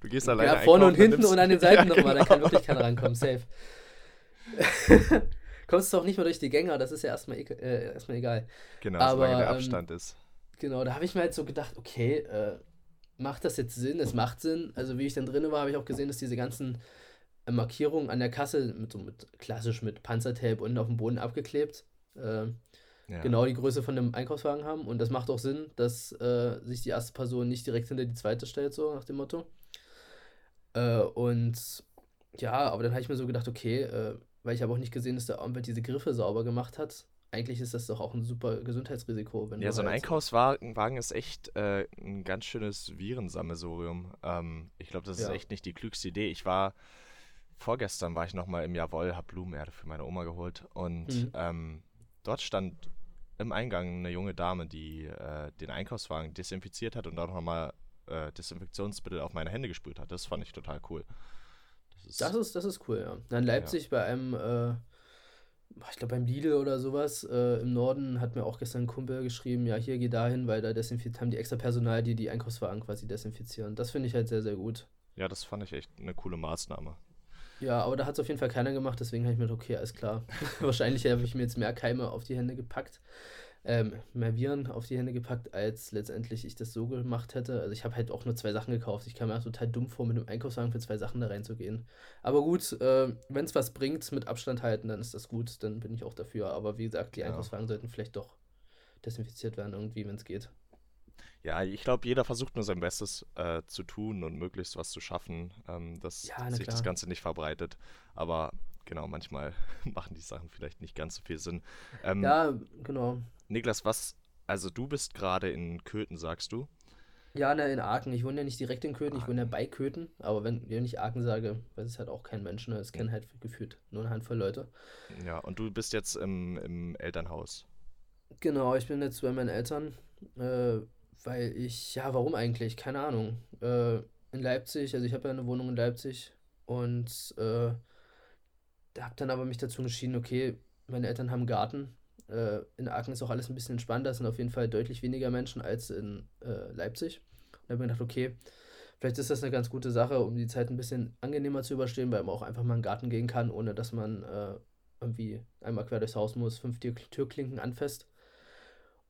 du gehst alleine. Ja, vorne und hinten und an den Seiten ja, nochmal, genau. da kann wirklich keiner rankommen. Safe. Kommst du auch nicht mehr durch die Gänger, das ist ja erstmal, äh, erstmal egal. Genau, Aber, solange der ähm, Abstand ähm, ist. Genau, da habe ich mir halt so gedacht, okay, äh, macht das jetzt Sinn? Es macht Sinn. Also wie ich dann drin war, habe ich auch gesehen, dass diese ganzen äh, Markierungen an der Kasse mit so mit klassisch mit Panzertape unten auf dem Boden abgeklebt. Äh, ja. Genau die Größe von dem Einkaufswagen haben. Und das macht auch Sinn, dass äh, sich die erste Person nicht direkt hinter die zweite stellt, so nach dem Motto. Äh, und ja, aber dann habe ich mir so gedacht, okay, äh, weil ich habe auch nicht gesehen, dass der irgendwer diese Griffe sauber gemacht hat eigentlich ist das doch auch ein super Gesundheitsrisiko. Wenn ja, so ein halt Einkaufswagen ist echt äh, ein ganz schönes Virensammelsurium. Ähm, ich glaube, das ist ja. echt nicht die klügste Idee. Ich war, vorgestern war ich nochmal im Jawoll, habe Blumenerde für meine Oma geholt und mhm. ähm, dort stand im Eingang eine junge Dame, die äh, den Einkaufswagen desinfiziert hat und auch nochmal äh, Desinfektionsmittel auf meine Hände gesprüht hat. Das fand ich total cool. Das ist, das ist, das ist cool, ja. Dann Leipzig ja. bei einem äh, ich glaube beim Lidl oder sowas äh, im Norden hat mir auch gestern ein Kumpel geschrieben, ja, hier geh dahin, weil da desinfiziert haben die extra Personal, die die Einkaufswagen quasi desinfizieren. Das finde ich halt sehr, sehr gut. Ja, das fand ich echt eine coole Maßnahme. Ja, aber da hat es auf jeden Fall keiner gemacht, deswegen habe ich mir gedacht, okay, alles klar. Wahrscheinlich habe ich mir jetzt mehr Keime auf die Hände gepackt ähm, mehr Viren auf die Hände gepackt, als letztendlich ich das so gemacht hätte. Also ich habe halt auch nur zwei Sachen gekauft. Ich kam mir total dumm vor, mit einem Einkaufswagen für zwei Sachen da reinzugehen. Aber gut, äh, wenn es was bringt, mit Abstand halten, dann ist das gut, dann bin ich auch dafür. Aber wie gesagt, die ja. Einkaufswagen sollten vielleicht doch desinfiziert werden, irgendwie, wenn es geht. Ja, ich glaube, jeder versucht nur sein Bestes äh, zu tun und möglichst was zu schaffen, ähm, dass ja, sich klar. das Ganze nicht verbreitet. Aber genau, manchmal machen die Sachen vielleicht nicht ganz so viel Sinn. Ähm, ja, genau. Niklas, was, also du bist gerade in Köthen, sagst du? Ja, ne, in Aachen. Ich wohne ja nicht direkt in Köthen, ich wohne ja bei Köthen. Aber wenn, wenn ich Aachen sage, weiß es halt auch kein Mensch. Ne? Es kennen halt gefühlt nur eine Handvoll Leute. Ja, und du bist jetzt im, im Elternhaus. Genau, ich bin jetzt bei meinen Eltern, äh, weil ich, ja, warum eigentlich? Keine Ahnung. Äh, in Leipzig, also ich habe ja eine Wohnung in Leipzig und äh, habe dann aber mich dazu entschieden, okay, meine Eltern haben einen Garten. Äh, in Aachen ist auch alles ein bisschen entspannter, es sind auf jeden Fall deutlich weniger Menschen als in äh, Leipzig. Und da habe ich mir gedacht, okay, vielleicht ist das eine ganz gute Sache, um die Zeit ein bisschen angenehmer zu überstehen, weil man auch einfach mal in den Garten gehen kann, ohne dass man äh, irgendwie einmal quer durchs Haus muss, fünf Tür Türklinken anfasst.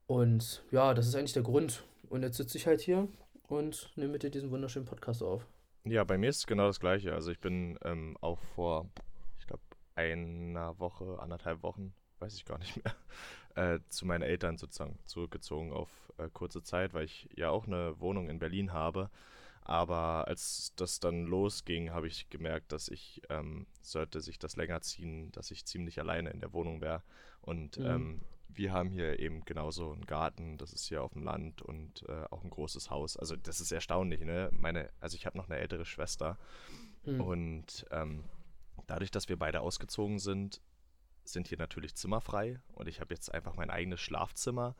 Und ja, das ist eigentlich der Grund. Und jetzt sitze ich halt hier und nehme mit dir diesen wunderschönen Podcast auf. Ja, bei mir ist es genau das Gleiche. Also ich bin ähm, auch vor einer Woche, anderthalb Wochen, weiß ich gar nicht mehr, äh, zu meinen Eltern sozusagen zurückgezogen auf äh, kurze Zeit, weil ich ja auch eine Wohnung in Berlin habe. Aber als das dann losging, habe ich gemerkt, dass ich, ähm, sollte sich das länger ziehen, dass ich ziemlich alleine in der Wohnung wäre. Und mhm. ähm, wir haben hier eben genauso einen Garten, das ist hier auf dem Land und äh, auch ein großes Haus. Also das ist erstaunlich, ne? Meine, also ich habe noch eine ältere Schwester mhm. und ähm, Dadurch, dass wir beide ausgezogen sind, sind hier natürlich Zimmer frei und ich habe jetzt einfach mein eigenes Schlafzimmer,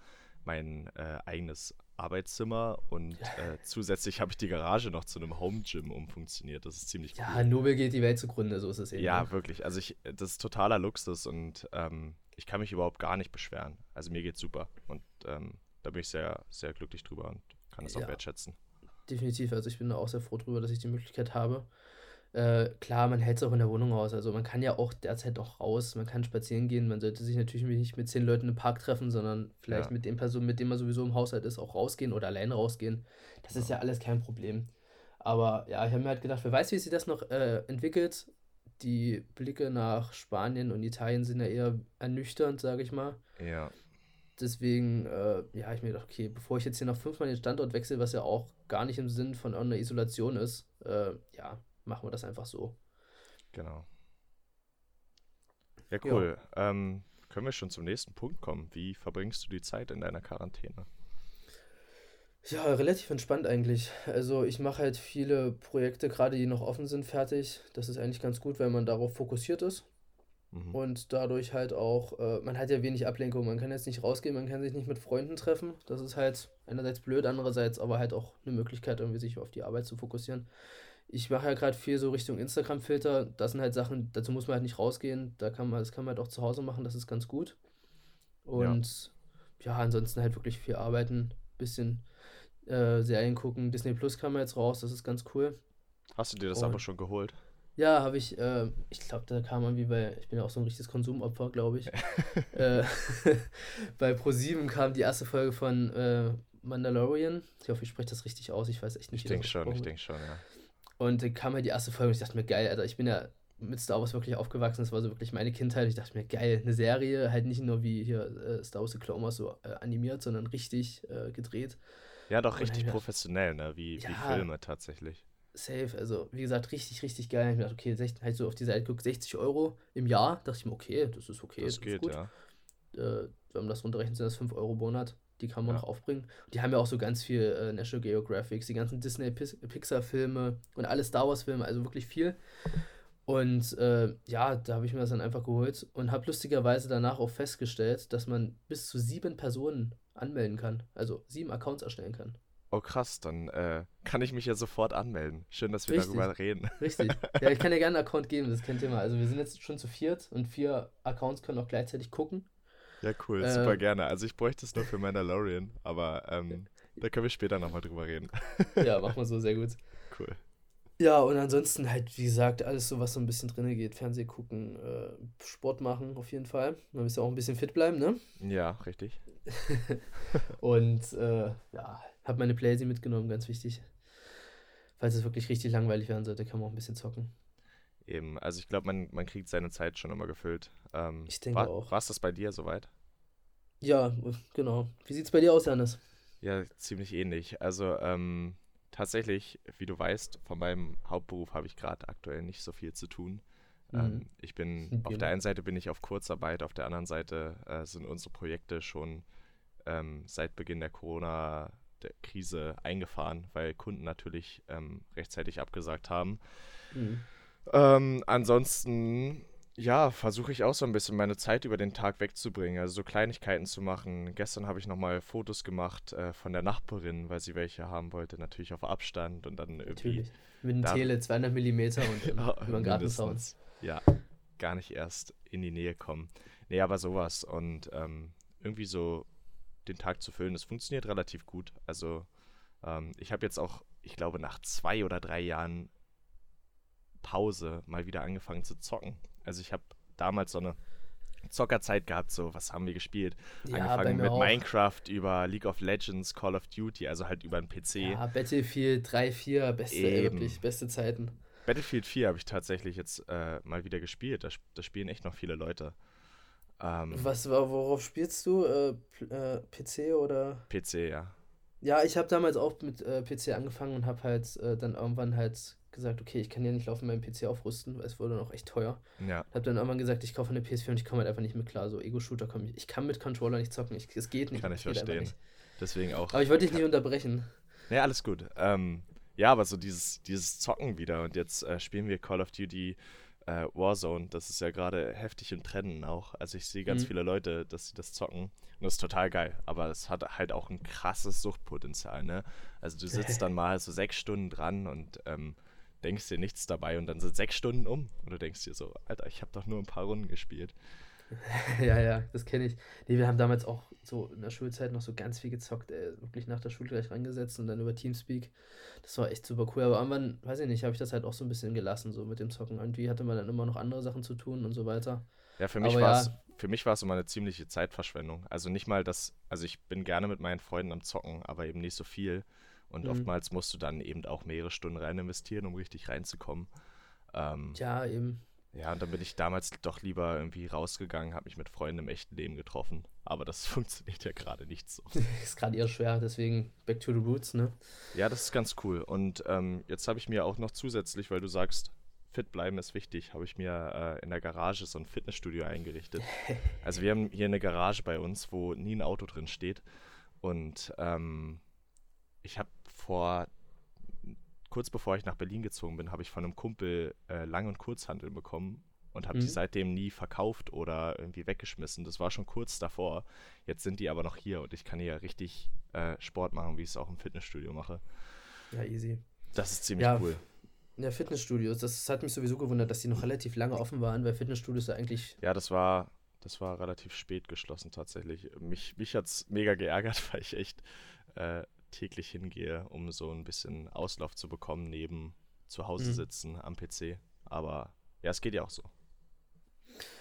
mein äh, eigenes Arbeitszimmer und äh, zusätzlich habe ich die Garage noch zu einem Home Gym umfunktioniert. Das ist ziemlich cool. Ja, Nobel geht die Welt zugrunde, so ist es eben. Ja, ne? wirklich. Also ich, das ist totaler Luxus und ähm, ich kann mich überhaupt gar nicht beschweren. Also mir geht's super und ähm, da bin ich sehr, sehr glücklich drüber und kann es ja, auch wertschätzen. Definitiv. Also ich bin auch sehr froh drüber, dass ich die Möglichkeit habe. Äh, klar, man hält es auch in der Wohnung aus. Also man kann ja auch derzeit auch raus, man kann spazieren gehen. Man sollte sich natürlich nicht mit zehn Leuten im Park treffen, sondern vielleicht ja. mit den Personen, mit denen man sowieso im Haushalt ist, auch rausgehen oder allein rausgehen. Das ja. ist ja alles kein Problem. Aber ja, ich habe mir halt gedacht, wer weiß, wie sich das noch äh, entwickelt. Die Blicke nach Spanien und Italien sind ja eher ernüchternd, sage ich mal. Ja. Deswegen, äh, ja, ich mir gedacht, okay, bevor ich jetzt hier noch fünfmal den Standort wechsle, was ja auch gar nicht im Sinn von einer Isolation ist, äh, ja, machen wir das einfach so. Genau. Ja, cool. Ähm, können wir schon zum nächsten Punkt kommen? Wie verbringst du die Zeit in deiner Quarantäne? Ja, relativ entspannt eigentlich. Also ich mache halt viele Projekte, gerade die noch offen sind, fertig. Das ist eigentlich ganz gut, weil man darauf fokussiert ist. Mhm. Und dadurch halt auch, äh, man hat ja wenig Ablenkung. Man kann jetzt nicht rausgehen, man kann sich nicht mit Freunden treffen. Das ist halt einerseits blöd, andererseits aber halt auch eine Möglichkeit, irgendwie sich auf die Arbeit zu fokussieren. Ich mache ja gerade viel so Richtung Instagram-Filter. Das sind halt Sachen, dazu muss man halt nicht rausgehen. Da kann man, das kann man halt auch zu Hause machen, das ist ganz gut. Und ja, ansonsten halt wirklich viel arbeiten, bisschen äh, Serien gucken. Disney Plus kam jetzt raus, das ist ganz cool. Hast du dir das Und- aber schon geholt? Ja, habe ich, äh, ich glaube, da kam man wie bei, ich bin ja auch so ein richtiges Konsumopfer, glaube ich. äh, bei Pro7 kam die erste Folge von äh, Mandalorian. Ich hoffe, ich spreche das richtig aus, ich weiß echt nicht, Ich denke schon, ich denke schon, ja. Und dann kam halt die erste Folge und ich dachte mir, geil, Alter, ich bin ja mit Star Wars wirklich aufgewachsen, das war so wirklich meine Kindheit. Ich dachte mir, geil, eine Serie, halt nicht nur wie hier äh, Star Wars The Clone Wars so äh, animiert, sondern richtig äh, gedreht. Ja, doch richtig professionell, ne? Wie, wie Ja. Filme tatsächlich. Safe, also wie gesagt, richtig, richtig geil. Ich gedacht, okay, 60, halt so auf die Seite geguckt, 60 Euro im Jahr. Dachte ich mir, okay, das ist okay, das ist geht, gut. ja. Äh, wenn man das runterrechnet, sind das 5 Euro im Monat. Die kann man Ja. noch aufbringen. Und die haben ja auch so ganz viel äh, National Geographic, die ganzen Disney-Pixar-Filme und alle Star Wars-Filme, also wirklich viel. Und äh, ja, da habe ich mir das dann einfach geholt und habe lustigerweise danach auch festgestellt, dass man bis zu sieben Personen anmelden kann. Also sieben Accounts erstellen kann. Oh krass, dann äh, kann ich mich ja sofort anmelden. Schön, dass wir Richtig. darüber reden. Richtig. Ja, ich kann dir gerne einen Account geben, das ist kein Thema. Also wir sind jetzt schon zu viert und vier Accounts können auch gleichzeitig gucken. Ja, cool, Äh, super gerne. Also ich bräuchte es nur für Mandalorian, aber ähm, da können wir später nochmal drüber reden. Ja, machen wir so, sehr gut. Cool. Ja, und ansonsten halt, wie gesagt, alles so, was so ein bisschen drin geht. Fernseh gucken, äh, Sport machen auf jeden Fall. Man muss ja auch ein bisschen fit bleiben, ne? Ja, richtig. Und äh, ja, habe meine Playsee mitgenommen, ganz wichtig. Falls es wirklich richtig langweilig werden sollte, kann man auch ein bisschen zocken. Eben, also ich glaube, man, man kriegt seine Zeit schon immer gefüllt. Ähm, Ich denke war, auch. War es das bei dir soweit? Ja, genau. Wie sieht's bei dir aus, Janis? Ja, ziemlich ähnlich. Also ähm, tatsächlich, wie du weißt, von meinem Hauptberuf habe ich gerade aktuell nicht so viel zu tun. Ähm, Mhm. ich bin, Genau. auf der einen Seite bin ich auf Kurzarbeit, auf der anderen Seite äh, sind unsere Projekte schon ähm, seit Beginn der Corona-Krise eingefahren, weil Kunden natürlich ähm, rechtzeitig abgesagt haben. Mhm. Ähm, ansonsten, ja, versuche ich auch so ein bisschen meine Zeit über den Tag wegzubringen, also so Kleinigkeiten zu machen. Gestern habe ich nochmal Fotos gemacht äh, von der Nachbarin, weil sie welche haben wollte, natürlich auf Abstand und dann irgendwie Natürlich. Mit Da- Tele 200 Millimeter und über den Gartenzaun. Ja, gar nicht erst in die Nähe kommen. Nee, aber sowas und ähm, irgendwie so den Tag zu füllen, das funktioniert relativ gut. Also ähm, ich habe jetzt auch, ich glaube, nach zwei oder drei Jahren Pause mal wieder angefangen zu zocken. Also ich habe damals so eine Zockerzeit gehabt, so was haben wir gespielt? Ja, Angefangen mit auch. Minecraft über League of Legends, Call of Duty, also halt über den PC. Ja, Battlefield 3, 4, beste, ey, Eben. wirklich, beste Zeiten. Battlefield 4 habe ich tatsächlich jetzt äh, mal wieder gespielt. Das, das spielen echt noch viele Leute. Ähm, Was, worauf spielst du? Äh, äh, PC oder? PC, ja. Ja, ich habe damals auch mit äh, PC angefangen und habe halt äh, dann irgendwann halt gesagt, okay, ich kann ja nicht laufen meinen PC aufrüsten, weil es wurde noch echt teuer. Ja, Habe dann irgendwann gesagt, ich kaufe eine PS4 und ich komme halt einfach nicht mit klar. So Ego-Shooter komme ich. Ich kann mit Controller nicht zocken. Ich, es geht nicht. kann ich verstehen. Deswegen auch. Aber ich wollte dich nicht unterbrechen. Ja, alles gut. Ähm, ja, aber so dieses, dieses Zocken wieder und jetzt äh, spielen wir Call of Duty äh, Warzone. Das ist ja gerade heftig im Trennen auch. Also ich sehe ganz Mhm. viele Leute, dass sie das zocken und das ist total geil. Aber es hat halt auch ein krasses Suchtpotenzial, ne? Also du sitzt dann mal so sechs Stunden dran und ähm, denkst dir nichts dabei und dann sind sechs Stunden um und du denkst dir so, Alter, ich habe doch nur ein paar Runden gespielt. ja, ja, das kenne ich. Nee, wir haben damals auch so in der Schulzeit noch so ganz viel gezockt, ey. Wirklich nach der Schule gleich rangesetzt und dann über Teamspeak. Das war echt super cool. Aber irgendwann, weiß ich nicht, habe ich das halt auch so ein bisschen gelassen, so mit dem Zocken. Irgendwie hatte man dann immer noch andere Sachen zu tun und so weiter. Ja, für mich war ja. es für mich war es immer eine ziemliche Zeitverschwendung. Also nicht mal das, also ich bin gerne mit meinen Freunden am Zocken, aber eben nicht so viel. Und Mhm. oftmals musst du dann eben auch mehrere Stunden rein investieren, um richtig reinzukommen. Ähm, Ja, eben. ja, und dann bin ich damals doch lieber irgendwie rausgegangen, habe mich mit Freunden im echten Leben getroffen. Aber das funktioniert ja gerade nicht so. Ist gerade eher schwer, deswegen back to the roots, ne? Ja, das ist ganz cool. Und ähm, jetzt habe ich mir auch noch zusätzlich, weil du sagst, fit bleiben ist wichtig, habe ich mir äh, in der Garage so ein Fitnessstudio eingerichtet. also wir haben hier eine Garage bei uns, wo nie ein Auto drin steht. Und ähm, ich habe vor, kurz bevor ich nach Berlin gezogen bin, habe ich von einem Kumpel äh, Lang- und Kurzhandel bekommen und habe mhm. die seitdem nie verkauft oder irgendwie weggeschmissen. Das war schon kurz davor. Jetzt sind die aber noch hier und ich kann hier richtig äh, Sport machen, wie ich es auch im Fitnessstudio mache. Ja, easy. Das ist ziemlich ja, cool. Ja, Fitnessstudios, das hat mich sowieso gewundert, dass die noch relativ lange offen waren, weil Fitnessstudios ja eigentlich. Ja, das war, das war relativ spät geschlossen tatsächlich. Mich, mich hat es mega geärgert, weil ich echt äh, täglich hingehe, um so ein bisschen Auslauf zu bekommen, neben zu Hause mhm. sitzen am PC. Aber ja, es geht ja auch so.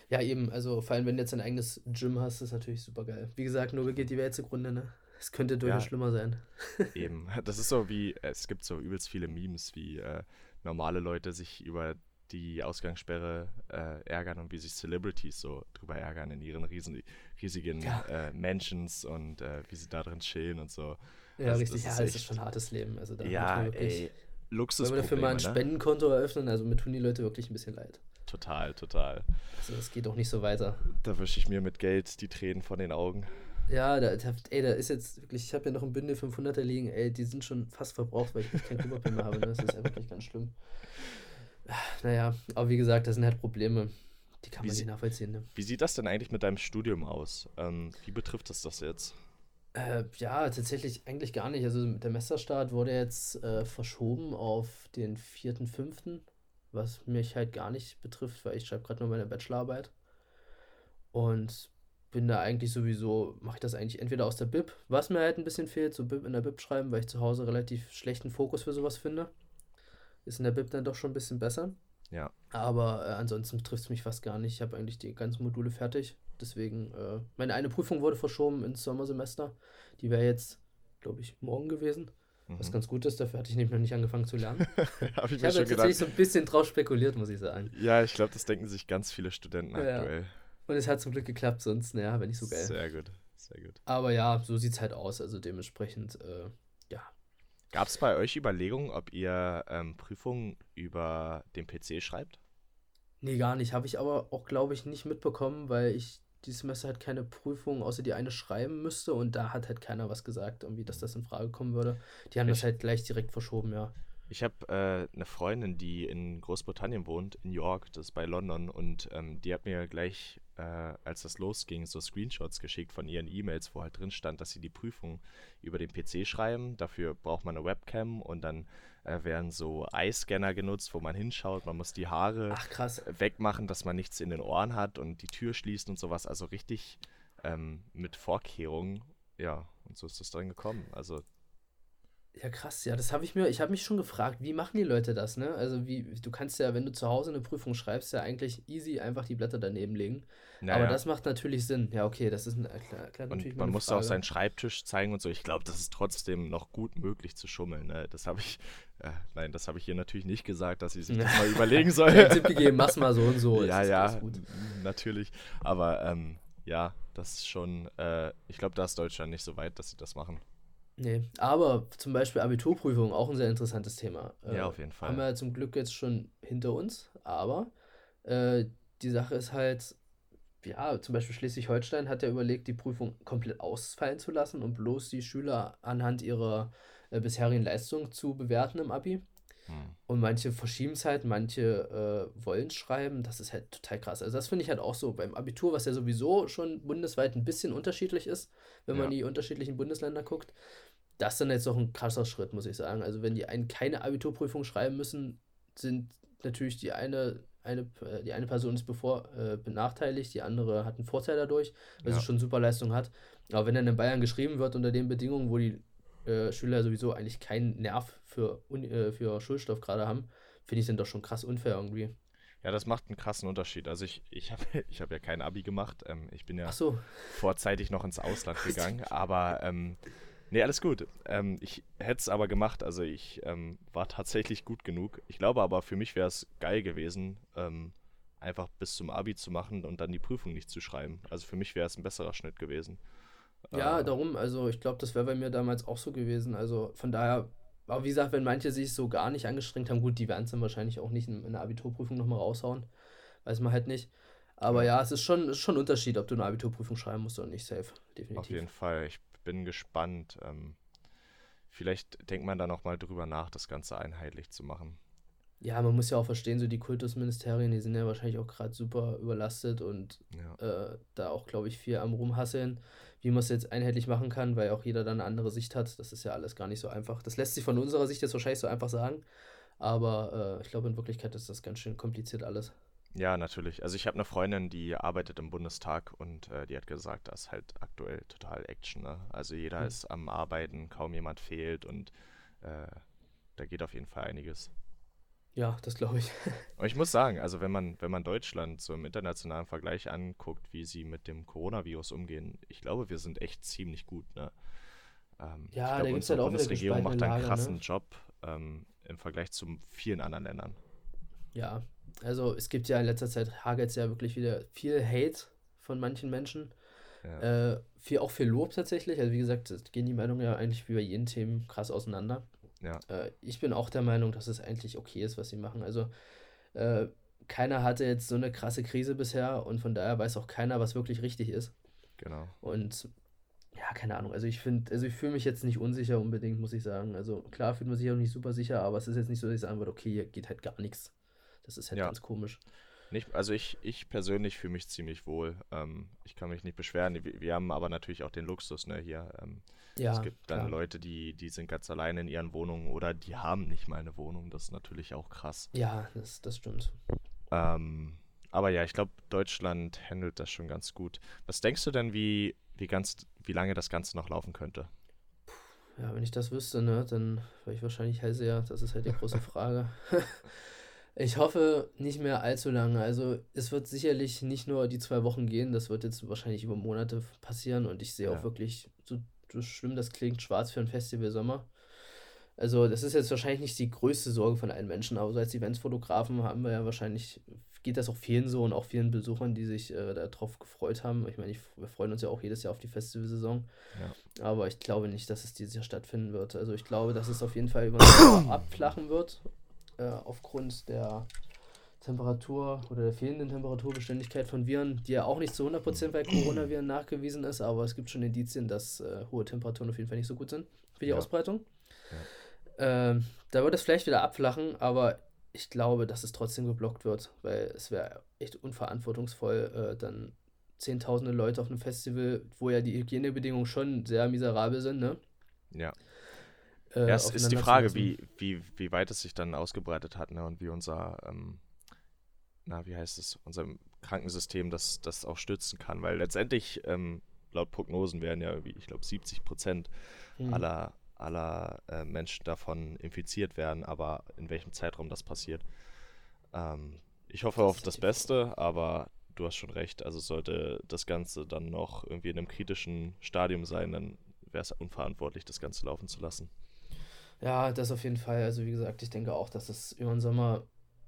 Ja, eben, also vor allem, wenn du jetzt ein eigenes Gym hast, ist natürlich super geil. Wie gesagt, nur geht die Welt zugrunde, ne? Es könnte durchaus ja, schlimmer sein. eben. Das ist so wie, es gibt so übelst viele Memes, wie äh, normale Leute sich über die Ausgangssperre äh, ärgern und wie sich Celebrities so drüber ärgern in ihren riesen, riesigen ja. äh, Mansions und äh, wie sie da drin chillen und so. Ja, also, richtig, das ja, das ist schon ein hartes Leben. Also da ja, ey, Luxus. Wenn wir dafür mal ein ne? Spendenkonto eröffnen, also mir tun die Leute wirklich ein bisschen leid. Total, total. Also das geht auch nicht so weiter. Da wische ich mir mit Geld die Tränen von den Augen. Ja, da, ey, da ist jetzt wirklich, ich habe ja noch ein Bündel 500er liegen, ey, die sind schon fast verbraucht, weil ich kein Kupferpin mehr habe. Ne? Das ist ja wirklich ganz schlimm. Naja, aber wie gesagt, das sind halt Probleme, die kann wie man nicht nachvollziehen. Ne? Wie sieht das denn eigentlich mit deinem Studium aus? Ähm, wie betrifft das das jetzt? Äh, ja, tatsächlich eigentlich gar nicht. Also der Mesterstart wurde jetzt äh, verschoben auf den 4.5., was mich halt gar nicht betrifft, weil ich schreibe gerade nur meine Bachelorarbeit. Und bin da eigentlich sowieso, mache ich das eigentlich entweder aus der Bib, was mir halt ein bisschen fehlt, so Bib in der Bib schreiben, weil ich zu Hause relativ schlechten Fokus für sowas finde. Ist in der Bib dann doch schon ein bisschen besser. Ja. Aber äh, ansonsten trifft es mich fast gar nicht. Ich habe eigentlich die ganzen Module fertig. Deswegen, äh, meine eine Prüfung wurde verschoben ins Sommersemester. Die wäre jetzt, glaube ich, morgen gewesen. Mhm. Was ganz gut ist, dafür hatte ich nämlich noch nicht angefangen zu lernen. hab ich ich habe tatsächlich so ein bisschen drauf spekuliert, muss ich sagen. Ja, ich glaube, das denken sich ganz viele Studenten aktuell. Ja. Und es hat zum Glück geklappt, sonst, naja, wenn nicht so geil. Sehr gut, sehr gut. Aber ja, so sieht es halt aus. Also dementsprechend, äh, ja. Gab es bei euch Überlegungen, ob ihr ähm, Prüfungen über den PC schreibt? Nee, gar nicht. Habe ich aber auch, glaube ich, nicht mitbekommen, weil ich dieses Semester halt keine Prüfung außer die eine schreiben müsste und da hat halt keiner was gesagt, irgendwie, dass das in Frage kommen würde. Die haben ich, das halt gleich direkt verschoben, ja. Ich habe äh, eine Freundin, die in Großbritannien wohnt, in York, das ist bei London, und ähm, die hat mir gleich, äh, als das losging, so Screenshots geschickt von ihren E-Mails, wo halt drin stand, dass sie die Prüfung über den PC schreiben. Dafür braucht man eine Webcam und dann äh, werden so Eyescanner genutzt, wo man hinschaut. Man muss die Haare Ach, wegmachen, dass man nichts in den Ohren hat und die Tür schließen und sowas. Also richtig ähm, mit Vorkehrungen. Ja, und so ist das dann gekommen. Also ja, krass, ja, das habe ich mir, ich habe mich schon gefragt, wie machen die Leute das, ne? Also wie, du kannst ja, wenn du zu Hause eine Prüfung schreibst, ja eigentlich easy einfach die Blätter daneben legen. Naja. Aber das macht natürlich Sinn. Ja, okay, das ist ein, äh, klar, klar natürlich Man muss auch seinen Schreibtisch zeigen und so. Ich glaube, das ist trotzdem noch gut möglich zu schummeln. Ne? Das habe ich, äh, nein, das habe ich hier natürlich nicht gesagt, dass sie sich das mal überlegen soll. Ich Tipp gegeben, mach mal so und so. ja, ja, natürlich. Aber ähm, ja, das ist schon, äh, ich glaube, da ist Deutschland nicht so weit, dass sie das machen. Nee, aber zum Beispiel Abiturprüfung, auch ein sehr interessantes Thema. Äh, ja, auf jeden Fall. Haben wir zum Glück jetzt schon hinter uns, aber äh, die Sache ist halt, ja, zum Beispiel Schleswig-Holstein hat ja überlegt, die Prüfung komplett ausfallen zu lassen und bloß die Schüler anhand ihrer äh, bisherigen Leistung zu bewerten im Abi. Hm. Und manche verschieben es halt, manche äh, wollen schreiben. Das ist halt total krass. Also, das finde ich halt auch so beim Abitur, was ja sowieso schon bundesweit ein bisschen unterschiedlich ist, wenn ja. man die unterschiedlichen Bundesländer guckt. Das ist dann jetzt auch ein krasser Schritt, muss ich sagen. Also, wenn die einen keine Abiturprüfung schreiben müssen, sind natürlich die eine, eine, äh, die eine Person ist bevor, äh, benachteiligt, die andere hat einen Vorteil dadurch, weil ja. sie schon super Leistung hat. Aber wenn dann in Bayern geschrieben wird unter den Bedingungen, wo die äh, Schüler sowieso eigentlich keinen Nerv für, äh, für Schulstoff gerade haben, finde ich dann doch schon krass unfair irgendwie. Ja, das macht einen krassen Unterschied. Also ich, ich habe ich hab ja kein Abi gemacht. Ähm, ich bin ja so. vorzeitig noch ins Ausland gegangen. aber ähm, nee, alles gut. Ähm, ich hätte es aber gemacht. Also ich ähm, war tatsächlich gut genug. Ich glaube aber, für mich wäre es geil gewesen, ähm, einfach bis zum Abi zu machen und dann die Prüfung nicht zu schreiben. Also für mich wäre es ein besserer Schnitt gewesen. Ja, äh, darum, also ich glaube, das wäre bei mir damals auch so gewesen. Also von daher aber wie gesagt, wenn manche sich so gar nicht angestrengt haben, gut, die werden es dann wahrscheinlich auch nicht in, in der Abiturprüfung nochmal raushauen. Weiß man halt nicht. Aber ja, es ist schon, ist schon ein Unterschied, ob du eine Abiturprüfung schreiben musst oder nicht, safe. Definitiv. Auf jeden Fall. Ich bin gespannt. Ähm, vielleicht denkt man da nochmal drüber nach, das Ganze einheitlich zu machen. Ja, man muss ja auch verstehen, so die Kultusministerien, die sind ja wahrscheinlich auch gerade super überlastet und Ja. äh, da auch, glaube ich, viel am Rumhasseln, wie man es jetzt einheitlich machen kann, weil auch jeder dann eine andere Sicht hat. Das ist ja alles gar nicht so einfach. Das lässt sich von unserer Sicht jetzt wahrscheinlich so einfach sagen, aber äh, ich glaube, in Wirklichkeit ist das ganz schön kompliziert alles. Ja, natürlich. Also ich habe eine Freundin, die arbeitet im Bundestag und äh, die hat gesagt, da ist halt aktuell total Action, ne? Also jeder Hm. ist am Arbeiten, kaum jemand fehlt und äh, da geht auf jeden Fall einiges. Ja, das glaube ich. Und ich muss sagen, also wenn man, wenn man Deutschland so im internationalen Vergleich anguckt, wie sie mit dem Coronavirus umgehen, ich glaube, wir sind echt ziemlich gut, ne? Ähm, ich Ja, da glaube, gibt's unsere halt auch Bundesregierung macht einen Lager, ne? krassen Job ähm, im Vergleich zu vielen anderen Ländern. Ja, also es gibt ja in letzter Zeit hagelt es ja wirklich wieder viel Hate von manchen Menschen. Ja. Äh, viel, auch viel Lob tatsächlich. Also wie gesagt, es gehen die Meinungen ja eigentlich wie bei jedem Themen krass auseinander. Ja. Äh, ich bin auch der Meinung, dass es eigentlich okay ist, was sie machen. Also äh, keiner hatte jetzt so eine krasse Krise bisher und von daher weiß auch keiner, was wirklich richtig ist. Genau. Und ja, keine Ahnung. Also ich finde, also ich fühle mich jetzt nicht unsicher unbedingt, muss ich sagen. Also klar fühlt man sich auch nicht super sicher, aber es ist jetzt nicht so, dass ich sagen würde, okay, hier geht halt gar nichts. Das ist halt Ja. ganz komisch. Nicht, also ich, ich persönlich fühle mich ziemlich wohl. Ähm, ich kann mich nicht beschweren. Wir, wir haben aber natürlich auch den Luxus, ne, hier. Ähm, Ja, es gibt dann klar. Leute, die, die sind ganz alleine in ihren Wohnungen oder die haben nicht mal eine Wohnung. Das ist natürlich auch krass. Ja, das, das stimmt. Ähm, aber ja, ich glaube, Deutschland handelt das schon ganz gut. Was denkst du denn, wie, wie, ganz, wie lange das Ganze noch laufen könnte? Ja, wenn ich das wüsste, ne, dann wäre ich wahrscheinlich Hellseher. Das ist halt die große Frage. Ich hoffe nicht mehr allzu lange. Also es wird sicherlich nicht nur die zwei Wochen gehen, das wird jetzt wahrscheinlich über Monate passieren und ich sehe Ja. auch wirklich, so, so schlimm das klingt, schwarz für ein Festival Sommer. Also das ist jetzt wahrscheinlich nicht die größte Sorge von allen Menschen, aber so als Eventsfotografen haben wir ja wahrscheinlich, geht das auch vielen so und auch vielen Besuchern, die sich äh, darauf gefreut haben. Ich meine, ich, wir freuen uns ja auch jedes Jahr auf die Festivalsaison. Ja. Aber ich glaube nicht, dass es dieses Jahr stattfinden wird. Also ich glaube, dass es auf jeden Fall über abflachen wird, äh, aufgrund der Temperatur oder der fehlenden Temperaturbeständigkeit von Viren, die ja auch nicht zu 100% bei Coronaviren nachgewiesen ist, aber es gibt schon Indizien, dass äh, hohe Temperaturen auf jeden Fall nicht so gut sind für die Ja. Ausbreitung. Ähm, da wird es vielleicht wieder abflachen, aber ich glaube, dass es trotzdem geblockt wird, weil es wäre echt unverantwortungsvoll, äh, dann zehntausende Leute auf einem Festival, wo ja die Hygienebedingungen schon sehr miserabel sind, ne? Ja. Äh, Ja, es ist die Frage, wie, wie, wie weit es sich dann ausgebreitet hat, ne, und wie unser, ähm, na, wie heißt es, unser Krankensystem das, das auch stützen kann. Weil letztendlich, ähm, laut Prognosen werden ja irgendwie, ich glaube, 70 Prozent Hm. aller, aller äh, Menschen davon infiziert werden, aber in welchem Zeitraum das passiert. Ähm, ich hoffe Das auf das Beste, aber du hast schon recht. Also sollte das Ganze dann noch irgendwie in einem kritischen Stadium sein, dann wäre es unverantwortlich, das Ganze laufen zu lassen. Ja, das auf jeden Fall. Also wie gesagt, ich denke auch, dass es über den Sommer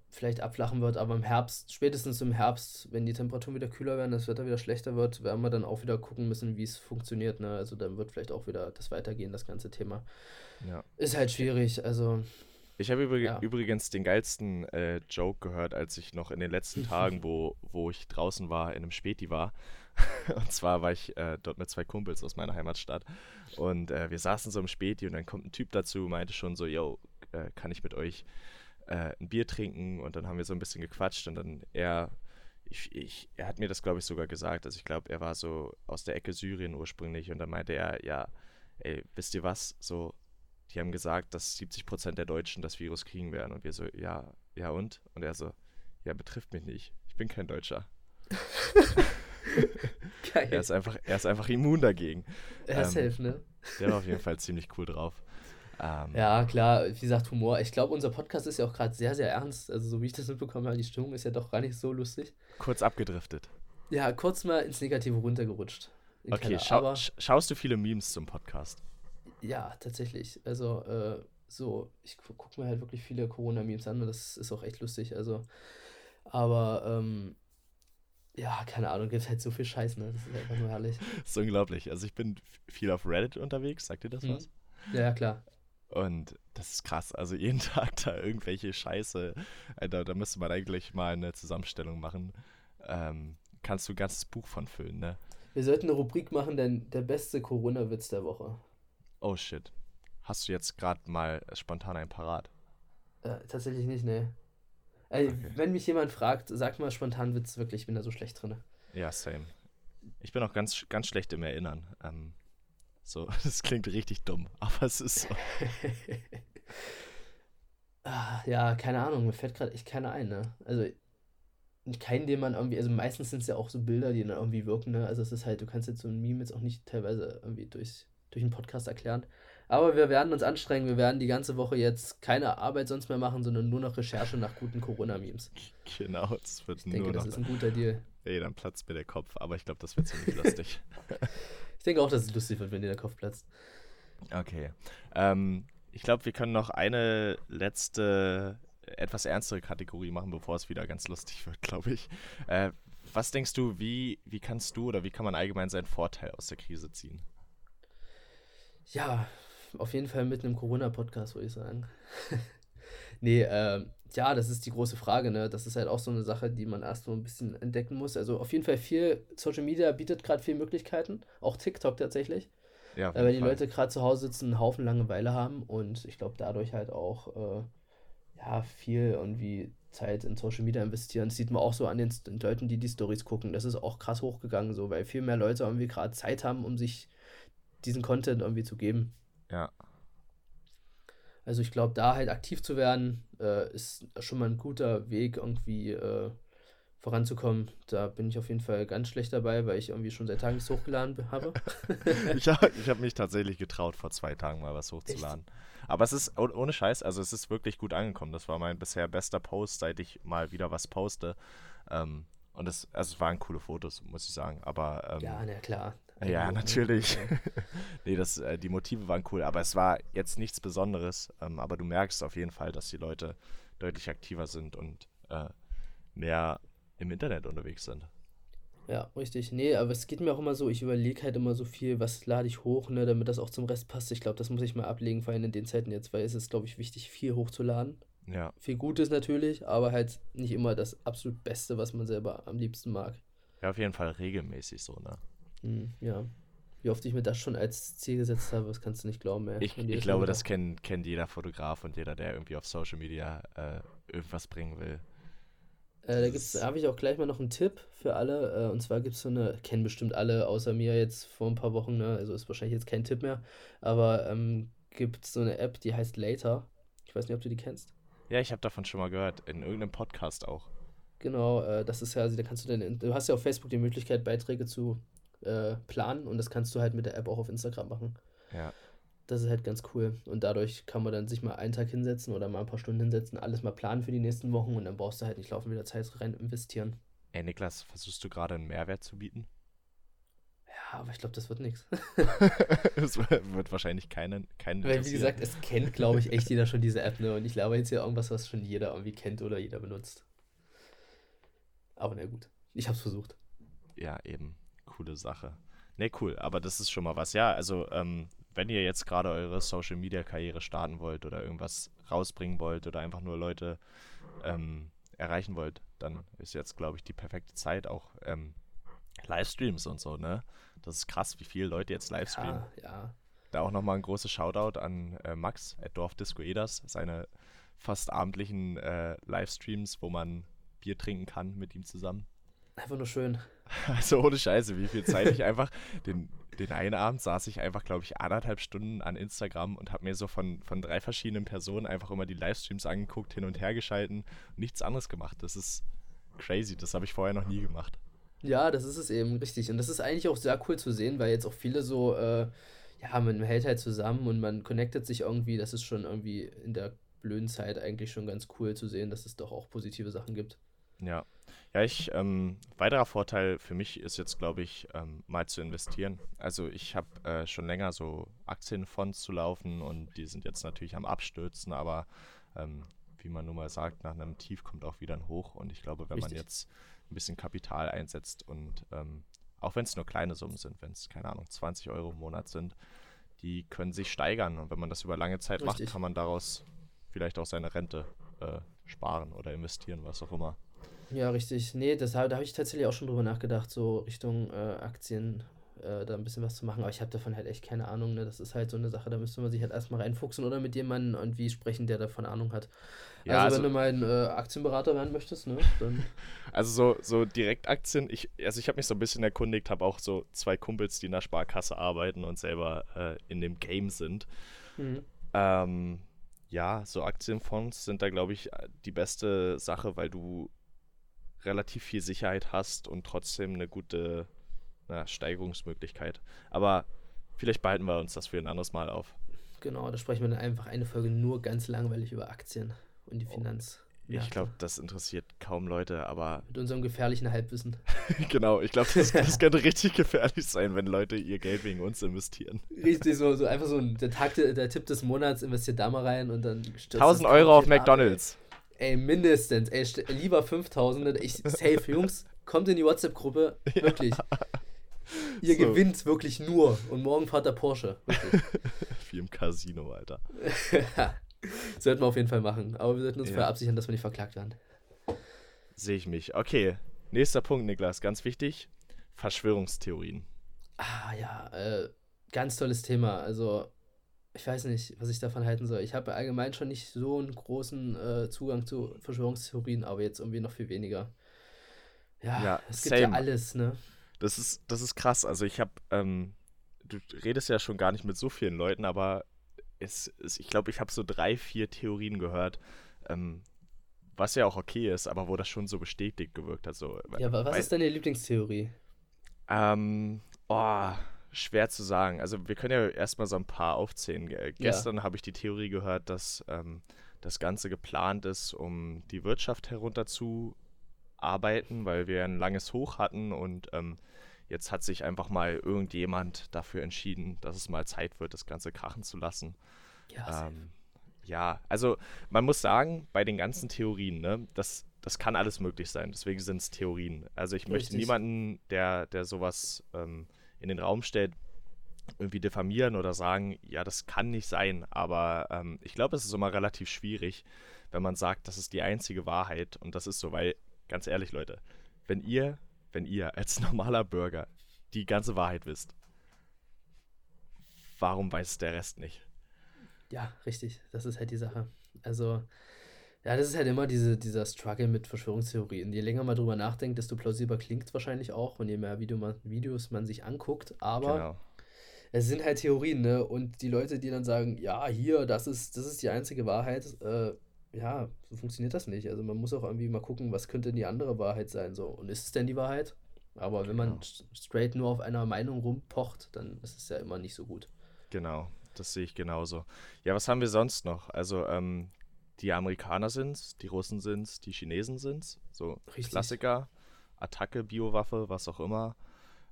vielleicht abflachen wird, aber im Herbst, spätestens im Herbst, wenn die Temperaturen wieder kühler werden, das Wetter wieder schlechter wird, werden wir dann auch wieder gucken müssen, wie es funktioniert. Ne? Also dann wird vielleicht auch wieder das weitergehen, das ganze Thema. Ja. Ist halt schwierig. Also Ich habe übrig Ja. übrigens den geilsten äh, Joke gehört, als ich noch in den letzten Tagen, wo, wo ich draußen war, in einem Späti war. Und zwar war ich äh, dort mit zwei Kumpels aus meiner Heimatstadt. Und äh, wir saßen so im Späti und dann kommt ein Typ dazu, meinte schon so, yo, äh, kann ich mit euch äh, ein Bier trinken? Und dann haben wir so ein bisschen gequatscht und dann er, ich, ich, er hat mir das, glaube ich, sogar gesagt. Also ich glaube, er war so aus der Ecke Syrien ursprünglich und dann meinte er, ja, ey, wisst ihr was? So, die haben gesagt, dass 70 Prozent der Deutschen das Virus kriegen werden. Und wir so, ja, ja und? Und er so, ja, betrifft mich nicht. Ich bin kein Deutscher. geil. Er ist einfach, er ist einfach immun dagegen. Ja, ähm, safe, ne? Der war auf jeden Fall ziemlich cool drauf. Ähm, Ja, klar, wie gesagt, Humor. Ich glaube, unser Podcast ist ja auch gerade sehr, sehr ernst. Also, so wie ich das mitbekommen habe, die Stimmung ist ja doch gar nicht so lustig. Kurz abgedriftet. Ja, kurz mal ins Negative runtergerutscht. Den Okay, schau, schaust du viele Memes zum Podcast? ja, tatsächlich. Also, äh, so, ich gu gucke mir halt wirklich viele Corona-Memes an und das ist auch echt lustig. Also, aber, ähm, ja, keine Ahnung, gibt halt so viel Scheiß, ne? Das ist einfach nur herrlich. Das ist unglaublich. Also ich bin viel auf Reddit unterwegs. Sagt dir das Mhm. was? Ja, ja, klar. Und das ist krass. Also jeden Tag da irgendwelche Scheiße. Alter, da müsste man eigentlich mal eine Zusammenstellung machen. Ähm, kannst du ein ganzes Buch von füllen, ne? Wir sollten eine Rubrik machen, denn der beste Corona-Witz der Woche. Oh shit. Hast du jetzt gerade mal spontan einen parat? Äh, tatsächlich nicht, ne. Ey, okay. Wenn mich jemand fragt, sag mal spontan Witz, wirklich, ich bin da so schlecht drin. Ja, same. Ich bin auch ganz, ganz schlecht im Erinnern. Ähm, so, das klingt richtig dumm, aber es ist so. ah, ja, keine Ahnung, mir fällt gerade echt keiner ein, ne? Also, keinen, den man irgendwie, also meistens sind es ja auch so Bilder, die dann irgendwie wirken, ne? Also es ist halt, du kannst jetzt so ein Meme jetzt auch nicht teilweise irgendwie durch, durch einen Podcast erklären. Aber wir werden uns anstrengen, wir werden die ganze Woche jetzt keine Arbeit sonst mehr machen, sondern nur noch Recherche nach guten Corona-Memes. Genau, das wird ich nur denke, noch... das ist ein guter Deal. Ey, dann platzt mir der Kopf, aber ich glaube, das wird ziemlich lustig. ich denke auch, dass es lustig wird, wenn dir der Kopf platzt. Okay. Ähm, ich glaube, wir können noch eine letzte etwas ernstere Kategorie machen, bevor es wieder ganz lustig wird, glaube ich. Äh, was denkst du, wie, wie kannst du oder wie kann man allgemein seinen Vorteil aus der Krise ziehen? Ja, auf jeden Fall mit einem Corona-Podcast, würde ich sagen. nee, äh, ja, das ist die große Frage, ne? Das ist halt auch so eine Sache, die man erst so ein bisschen entdecken muss. Also auf jeden Fall viel, Social Media bietet gerade viele Möglichkeiten, auch TikTok tatsächlich. Ja, äh, weil die Fall. Leute gerade zu Hause sitzen, einen Haufen Langeweile haben und ich glaube dadurch halt auch äh, ja, viel irgendwie Zeit in Social Media investieren. Das sieht man auch so an den Leuten, die die Stories gucken. Das ist auch krass hochgegangen, so, weil viel mehr Leute irgendwie gerade Zeit haben, um sich diesen Content irgendwie zu geben. Ja. Also ich glaube, da halt aktiv zu werden, äh, ist schon mal ein guter Weg, irgendwie äh, voranzukommen. Da bin ich auf jeden Fall ganz schlecht dabei, weil ich irgendwie schon seit Tagen nichts hochgeladen habe. ich habe hab mich tatsächlich getraut, vor zwei Tagen mal was hochzuladen. Echt? Aber es ist ohne Scheiß, also es ist wirklich gut angekommen. Das war mein bisher bester Post, seit ich mal wieder was poste. Ähm, und es, also es waren coole Fotos, muss ich sagen. Aber ähm, ja, na klar. Ja, natürlich. nee, das, äh, die Motive waren cool, aber es war jetzt nichts Besonderes. Ähm, aber du merkst auf jeden Fall, dass die Leute deutlich aktiver sind und äh, mehr im Internet unterwegs sind. Ja, richtig. Nee, aber es geht mir auch immer so, ich überlege halt immer so viel, was lade ich hoch, ne, damit das auch zum Rest passt. Ich glaube, das muss ich mal ablegen, vor allem in den Zeiten jetzt, weil es ist, glaube ich, wichtig, viel hochzuladen. Ja. Viel Gutes natürlich, aber halt nicht immer das absolut Beste, was man selber am liebsten mag. Ja, auf jeden Fall regelmäßig so, ne? Hm, ja. Wie oft ich mir das schon als Ziel gesetzt habe, das kannst du nicht glauben, ey. Ich, ich glaube, das kennt, kennt jeder Fotograf und jeder, der irgendwie auf Social Media äh, irgendwas bringen will. Äh, da habe ich auch gleich mal noch einen Tipp für alle. Äh, und zwar gibt es so eine, kennen bestimmt alle außer mir jetzt vor ein paar Wochen, ne? also ist wahrscheinlich jetzt kein Tipp mehr, aber ähm, gibt so eine App, die heißt Later. Ich weiß nicht, ob du die kennst. Ja, ich habe davon schon mal gehört, in irgendeinem Podcast auch. Genau, äh, das ist ja, also da kannst du dann, du hast ja auf Facebook die Möglichkeit, Beiträge zu äh, planen und das kannst du halt mit der App auch auf Instagram machen. Ja. Das ist halt ganz cool. Und dadurch kann man dann sich mal einen Tag hinsetzen oder mal ein paar Stunden hinsetzen, alles mal planen für die nächsten Wochen und dann brauchst du halt nicht laufen wieder Zeit rein investieren. Ey, Niklas, versuchst du gerade einen Mehrwert zu bieten? Ja, aber ich glaube, das wird nichts. Es wird wahrscheinlich keinen. keinen Weil, wie gesagt, es kennt, glaube ich, echt jeder schon diese App, ne? Und ich glaube jetzt hier irgendwas, was schon jeder irgendwie kennt oder jeder benutzt. Aber na gut, ich habe es versucht. Ja, eben. Coole Sache. Ne, cool, aber das ist schon mal was. Ja, also ähm, wenn ihr jetzt gerade eure Social Media Karriere starten wollt oder irgendwas rausbringen wollt oder einfach nur Leute ähm, erreichen wollt, dann ist jetzt, glaube ich, die perfekte Zeit. Auch ähm, Livestreams und so, ne? Das ist krass, wie viele Leute jetzt Livestreamen. Ja, ja. Da auch nochmal ein großes Shoutout an äh, Max at Dorfdisco Eders, seine fast abendlichen äh, Livestreams, wo man Bier trinken kann mit ihm zusammen. Einfach nur schön. Also ohne Scheiße, wie viel Zeit ich einfach den den einen Abend saß ich einfach, glaube ich, anderthalb Stunden an Instagram und habe mir so von, von drei verschiedenen Personen einfach immer die Livestreams angeguckt, hin und her geschalten und nichts anderes gemacht. Das ist crazy, das habe ich vorher noch nie gemacht. Ja, das ist es eben, richtig. Und das ist eigentlich auch sehr cool zu sehen, weil jetzt auch viele so, äh, ja, man hält halt zusammen und man connectet sich irgendwie. Das ist schon irgendwie in der blöden Zeit eigentlich schon ganz cool zu sehen, dass es doch auch positive Sachen gibt. Ja. Ja, ich, ähm, weiterer Vorteil für mich ist jetzt, glaube ich, ähm, mal zu investieren. Also ich habe äh, schon länger so Aktienfonds zu laufen und die sind jetzt natürlich am Abstürzen, aber ähm, wie man nun mal sagt, nach einem Tief kommt auch wieder ein Hoch und ich glaube, wenn Richtig. man jetzt ein bisschen Kapital einsetzt und ähm, auch wenn es nur kleine Summen sind, wenn es, keine Ahnung, 20 Euro im Monat sind, die können sich steigern. Und wenn man das über lange Zeit Richtig. macht, kann man daraus vielleicht auch seine Rente äh, sparen oder investieren, was auch immer. Ja, richtig. Nee, das, hab- da habe ich tatsächlich auch schon drüber nachgedacht, so Richtung äh, Aktien äh, da ein bisschen was zu machen. Aber ich habe davon halt echt keine Ahnung. Ne? Das ist halt so eine Sache, da müsste man sich halt erstmal reinfuchsen oder mit jemandem irgendwie sprechen, der davon Ahnung hat. Ja, also, also- wenn du mein äh, Aktienberater werden möchtest, ne, dann Also so, so Direktaktien, ich, also ich habe mich so ein bisschen erkundigt, habe auch so zwei Kumpels, die in der Sparkasse arbeiten und selber äh, in dem Game sind. mhm. Ähm, ja, so Aktienfonds sind da, glaube ich, die beste Sache, weil du relativ viel Sicherheit hast und trotzdem eine gute na, Steigerungsmöglichkeit. Aber vielleicht behalten wir uns das für ein anderes Mal auf. genau, da sprechen wir dann einfach eine Folge nur ganz langweilig über Aktien und die Finanz. Ich glaube, das interessiert kaum Leute, aber Mit unserem gefährlichen Halbwissen. genau, ich glaube, das, das könnte richtig gefährlich sein, wenn Leute ihr Geld wegen uns investieren. Richtig, so, so einfach so ein, der, Tag, der, Tipp des Monats, investiert da mal rein und dann stürzt 1000 das Euro auf McDonalds. Ey, mindestens. Ey, lieber 5000. Ich, safe, Jungs, kommt in die WhatsApp-Gruppe. Wirklich. Ihr So. gewinnt wirklich nur. Und morgen fahrt der Porsche. Wirklich. Wie im Casino, Alter. Sollten wir auf jeden Fall machen. Aber wir sollten uns Ja. vorher absichern, dass wir nicht verklagt werden. Sehe ich mich. Okay, nächster Punkt, Niklas, ganz wichtig. Verschwörungstheorien. Ah ja, äh, ganz tolles Thema. Also, ich weiß nicht, was ich davon halten soll. Ich habe allgemein schon nicht so einen großen äh, Zugang zu Verschwörungstheorien, aber jetzt irgendwie noch viel weniger. Ja, Ja, es gibt ja same. alles, ne? Das ist, das ist krass. Also ich habe, ähm, du redest ja schon gar nicht mit so vielen Leuten, aber es, es, ich glaube, ich habe so drei, vier Theorien gehört, ähm, was ja auch okay ist, aber wo das schon so bestätigt gewirkt hat. So, Ja, wa- was weil- ist deine Lieblingstheorie? Ähm, oh, schwer zu sagen. Also wir können ja erstmal so ein paar aufzählen. Ge- Gestern habe ich die Theorie gehört, dass ähm, das Ganze geplant ist, um die Wirtschaft herunterzuarbeiten, weil wir ein langes Hoch hatten und ähm, jetzt hat sich einfach mal irgendjemand dafür entschieden, dass es mal Zeit wird, das Ganze krachen zu lassen. Ja. Ähm, ja, also man muss sagen, bei den ganzen Theorien, ne, das, das kann alles möglich sein. Deswegen sind es Theorien. Also ich möchte Richtig. niemanden, der, der sowas ähm, in den Raum stellt, irgendwie diffamieren oder sagen, ja, das kann nicht sein. Aber ähm, ich glaube, es ist immer relativ schwierig, wenn man sagt, das ist die einzige Wahrheit. Und das ist so, weil, ganz ehrlich, Leute, wenn ihr, wenn ihr als normaler Bürger die ganze Wahrheit wisst, warum weiß der Rest nicht? Ja, richtig. Das ist halt die Sache. Also, ja, das ist halt immer diese, dieser Struggle mit Verschwörungstheorien. Je länger man drüber nachdenkt, desto plausibler klingt es wahrscheinlich auch und je mehr Video man, Videos man sich anguckt. Aber Genau. es sind halt Theorien, ne? Und die Leute, die dann sagen, ja, hier, das ist, das ist die einzige Wahrheit, äh, ja, so funktioniert das nicht. Also man muss auch irgendwie mal gucken, was könnte die andere Wahrheit sein. So, und ist es denn die Wahrheit? Aber wenn man Genau. straight nur auf einer Meinung rumpocht, dann ist es ja immer nicht so gut. Genau, das sehe ich genauso. Ja, was haben wir sonst noch? Also, ähm, die Amerikaner sind's, die Russen sind's, die Chinesen sind's. So Richtig. Klassiker, Attacke, Biowaffe, was auch immer.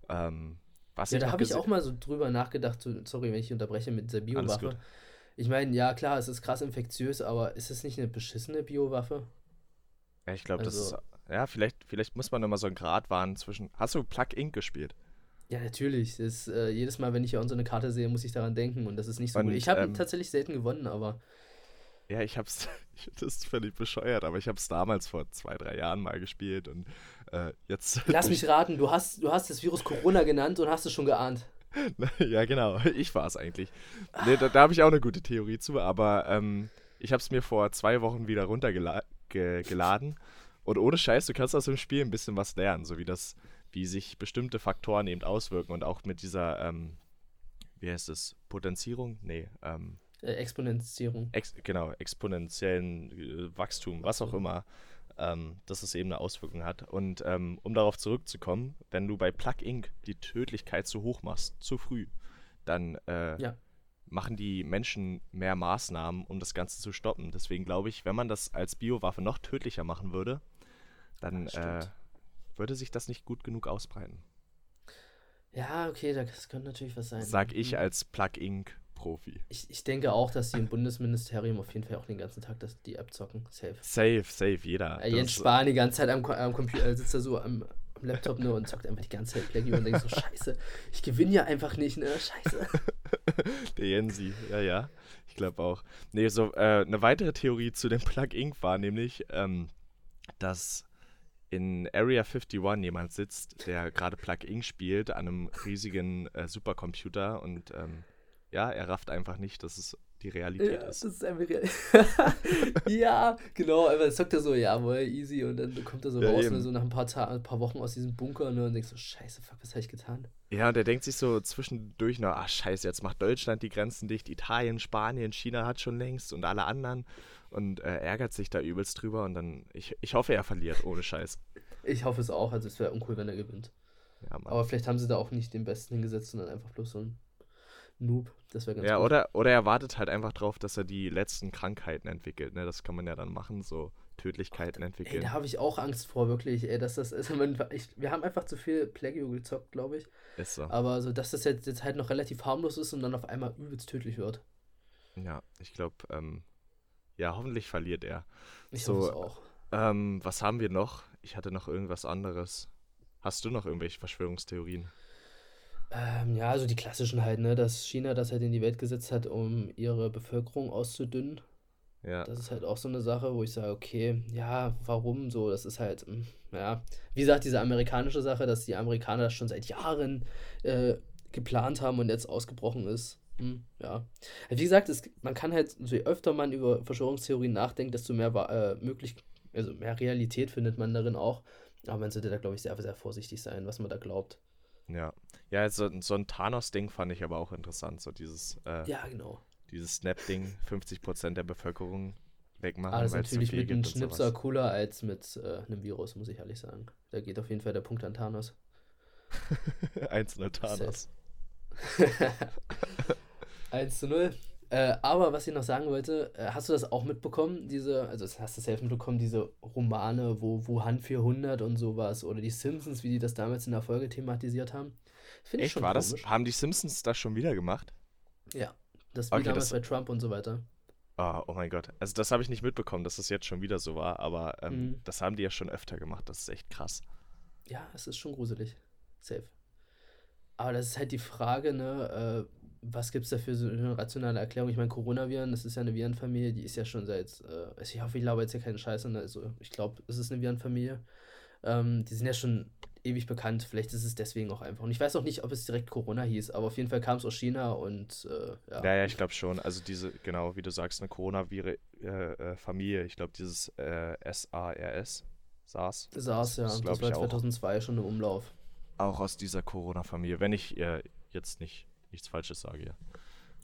Ähm, was Ja, da habe ich auch mal so drüber nachgedacht, so, sorry, wenn ich unterbreche mit Alles Biowaffe. Ich meine, ja klar, es ist krass infektiös, aber ist es nicht eine beschissene Biowaffe? Ja, ich glaube, das also- ist. Ja, vielleicht, vielleicht muss man immer so einen Grad wahren zwischen. Hast du Plug Inc. gespielt? Ja, natürlich. Das, äh, jedes Mal, wenn ich hier so eine Karte sehe, muss ich daran denken und das ist nicht so Und, gut. Ich habe ähm, tatsächlich selten gewonnen, aber Ja, ich hab's. Das ist völlig bescheuert, aber ich hab's damals vor zwei, drei Jahren mal gespielt und äh, jetzt. lass mich raten, du hast, du hast das Virus Corona genannt und hast es schon geahnt. Ja, genau. Ich war es eigentlich. Nee, da da habe ich auch eine gute Theorie zu, aber ähm, ich habe es mir vor zwei Wochen wieder runtergeladen. Und ohne Scheiß, du kannst aus dem Spiel ein bisschen was lernen, so wie das, wie sich bestimmte Faktoren eben auswirken und auch mit dieser, ähm, wie heißt es, Potenzierung? Nee, ähm, Äh, Exponenzierung. ex genau, exponentiellen äh, Wachstum, was auch immer, ähm, dass es eben eine Auswirkung hat. Und ähm, um darauf zurückzukommen, wenn du bei Plug Inc. die Tödlichkeit zu hoch machst, zu früh, dann äh, Ja. machen die Menschen mehr Maßnahmen, um das Ganze zu stoppen. Deswegen glaube ich, wenn man das als Biowaffe noch tödlicher machen würde, dann Ja, äh, würde sich das nicht gut genug ausbreiten. Ja, okay, das könnte natürlich was sein. Sag ich Mhm. als Plug Inc. Profi. Ich, ich denke auch, dass die im Bundesministerium auf jeden Fall auch den ganzen Tag das, die App zocken. Safe. Safe, safe, jeder. Äh, Jens Spahn die ganze Zeit am, am Computer, äh, sitzt da so am, am Laptop nur und zockt einfach die ganze Zeit Plaggy und denkt so, scheiße, ich gewinne ja einfach nicht, ne? Scheiße. Der Jensi, ja, ja. Ich glaube auch. Nee, so äh, eine weitere Theorie zu dem Plug Inc. war nämlich, ähm, dass in Area 51 jemand sitzt, der gerade Plug Inc. spielt an einem riesigen äh, Supercomputer und ähm, ja, er rafft einfach nicht, dass es die Realität ja, ist. Das ist einfach real. ja, genau, aber dann sagt er so, ja, wohl easy und dann kommt er so Ja, raus eben. ne, so nach ein paar, Ta ein paar Wochen aus diesem Bunker ne, und denkst so, scheiße, fuck, was habe ich getan? Ja, der denkt sich so zwischendurch noch, ach scheiße, jetzt macht Deutschland die Grenzen dicht, Italien, Spanien, China hat schon längst und alle anderen und äh, ärgert sich da übelst drüber und dann, ich, ich hoffe, er verliert, ohne Scheiß. Ich hoffe es auch, also es wäre uncool, wenn er gewinnt. Ja. Aber vielleicht haben sie da auch nicht den Besten hingesetzt, sondern einfach bloß so ein Noob. Das wäre ganz Ja, gut. oder, oder er wartet halt einfach drauf, dass er die letzten Krankheiten entwickelt, ne? Das kann man ja dann machen, so Tödlichkeiten Ey, entwickeln. da habe ich auch Angst vor, wirklich, ey, dass das, also man, ich, wir haben einfach zu viel Plagueo gezockt, glaube ich. Ist so. Aber so, dass das jetzt, jetzt halt noch relativ harmlos ist und dann auf einmal übelst tödlich wird. Ja, ich glaube, ähm, ja, hoffentlich verliert er. Ich So, hoffe es auch. Ähm, was haben wir noch? Ich hatte noch irgendwas anderes. Hast du noch irgendwelche Verschwörungstheorien? Ähm, ja, also die klassischen halt, ne, dass China das halt in die Welt gesetzt hat, um ihre Bevölkerung auszudünnen. Ja, Das ist halt auch so eine Sache, wo ich sage, okay, ja, warum so? Das ist halt, mm, ja, wie gesagt, diese amerikanische Sache, dass die Amerikaner das schon seit Jahren äh, geplant haben und jetzt ausgebrochen ist. Hm, ja. Wie gesagt, es, man kann halt, so je öfter man über Verschwörungstheorien nachdenkt, desto mehr äh, möglich, also mehr Realität findet man darin auch. Aber man sollte da, glaube ich, sehr, sehr vorsichtig sein, was man da glaubt. Ja. Ja, so, so ein Thanos-Ding fand ich aber auch interessant. So dieses, äh, Ja, genau. dieses Snap-Ding, 50% der Bevölkerung wegmachen, Aber das ist natürlich mit einem Schnipser cooler als mit äh, einem Virus, muss ich ehrlich sagen. Da geht auf jeden Fall der Punkt an Thanos. Einzelne Thanos. 1 zu 0. Äh, aber was ich noch sagen wollte, äh, hast du das auch mitbekommen? Diese, also das hast du selbst mitbekommen, diese Romane, wo Wuhan 400 und sowas oder die Simpsons, wie die das damals in der Folge thematisiert haben? Finde ich Echt, schon war das? komisch. Haben die Simpsons das schon wieder gemacht? Ja, das wie Okay, damals das- bei Trump und so weiter. Ah, oh mein Gott. Also das habe ich nicht mitbekommen, dass das jetzt schon wieder so war, aber ähm, Mhm. das haben die ja schon öfter gemacht. Das ist echt krass. Ja, es ist schon gruselig. Safe. Aber das ist halt die Frage, ne, äh, was gibt es da für so eine rationale Erklärung? Ich meine, Coronaviren, das ist ja eine Virenfamilie, die ist ja schon seit, äh, also ich hoffe, ich glaube jetzt ja keine Scheiße, ne? also ich glaube, es ist eine Virenfamilie. Ähm, die sind ja schon ewig bekannt, vielleicht ist es deswegen auch einfach. Und ich weiß auch nicht, ob es direkt Corona hieß, aber auf jeden Fall kam es aus China und äh, ja. Ja, ja, ich glaube schon. Also diese, genau, wie du sagst, eine Coronavirus-Familie. ich glaube, dieses äh, SARS, SARS, SARS, ja, Das das, war ich auch. 2002 schon im Umlauf. auch aus dieser Corona-Familie, wenn ich äh, jetzt nicht nichts Falsches sage. Ja.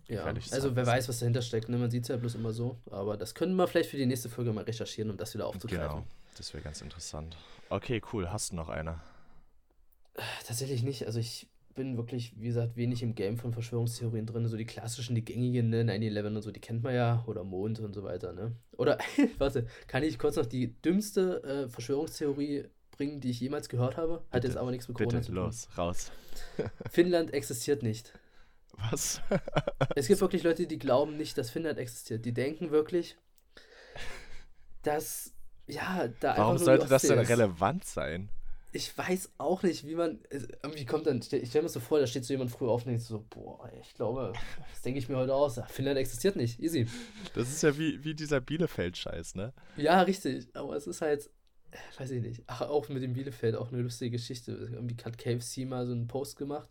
Ja, also wer weiß, was dahinter steckt, ne? man sieht es ja bloß immer so, aber das können wir vielleicht für die nächste Folge mal recherchieren, um das wieder aufzugreifen. Genau, das wäre ganz interessant. Okay, cool. Hast du noch eine? Tatsächlich nicht. Also ich bin wirklich, wie gesagt, wenig im Game von Verschwörungstheorien drin. So die klassischen, die gängigen, ne, 9-11 und so, die kennt man ja. Oder Mond und so weiter, ne? Oder, warte, kann ich kurz noch die dümmste äh, Verschwörungstheorie bringen, die ich jemals gehört habe? Hat Bitte, jetzt aber nichts mit Corona Bitte, zu tun. los, raus. Finnland existiert nicht. Was? Es gibt wirklich Leute, die glauben nicht, dass Finnland existiert. Die denken wirklich, dass, ja, da Warum sollte das denn ist. relevant sein? Ich weiß auch nicht, wie man. es- Irgendwie kommt dann. Ich stelle mir so vor, da steht so jemand früh auf und denkt so: Boah, ich glaube, das denke ich mir heute aus. Finnland existiert nicht. Easy. Das ist ja wie, wie dieser Bielefeld-Scheiß, ne? Ja, richtig. Aber es ist halt. äh, Weiß ich nicht. Ach, auch mit dem Bielefeld auch eine lustige Geschichte. Irgendwie hat KFC mal so einen Post gemacht,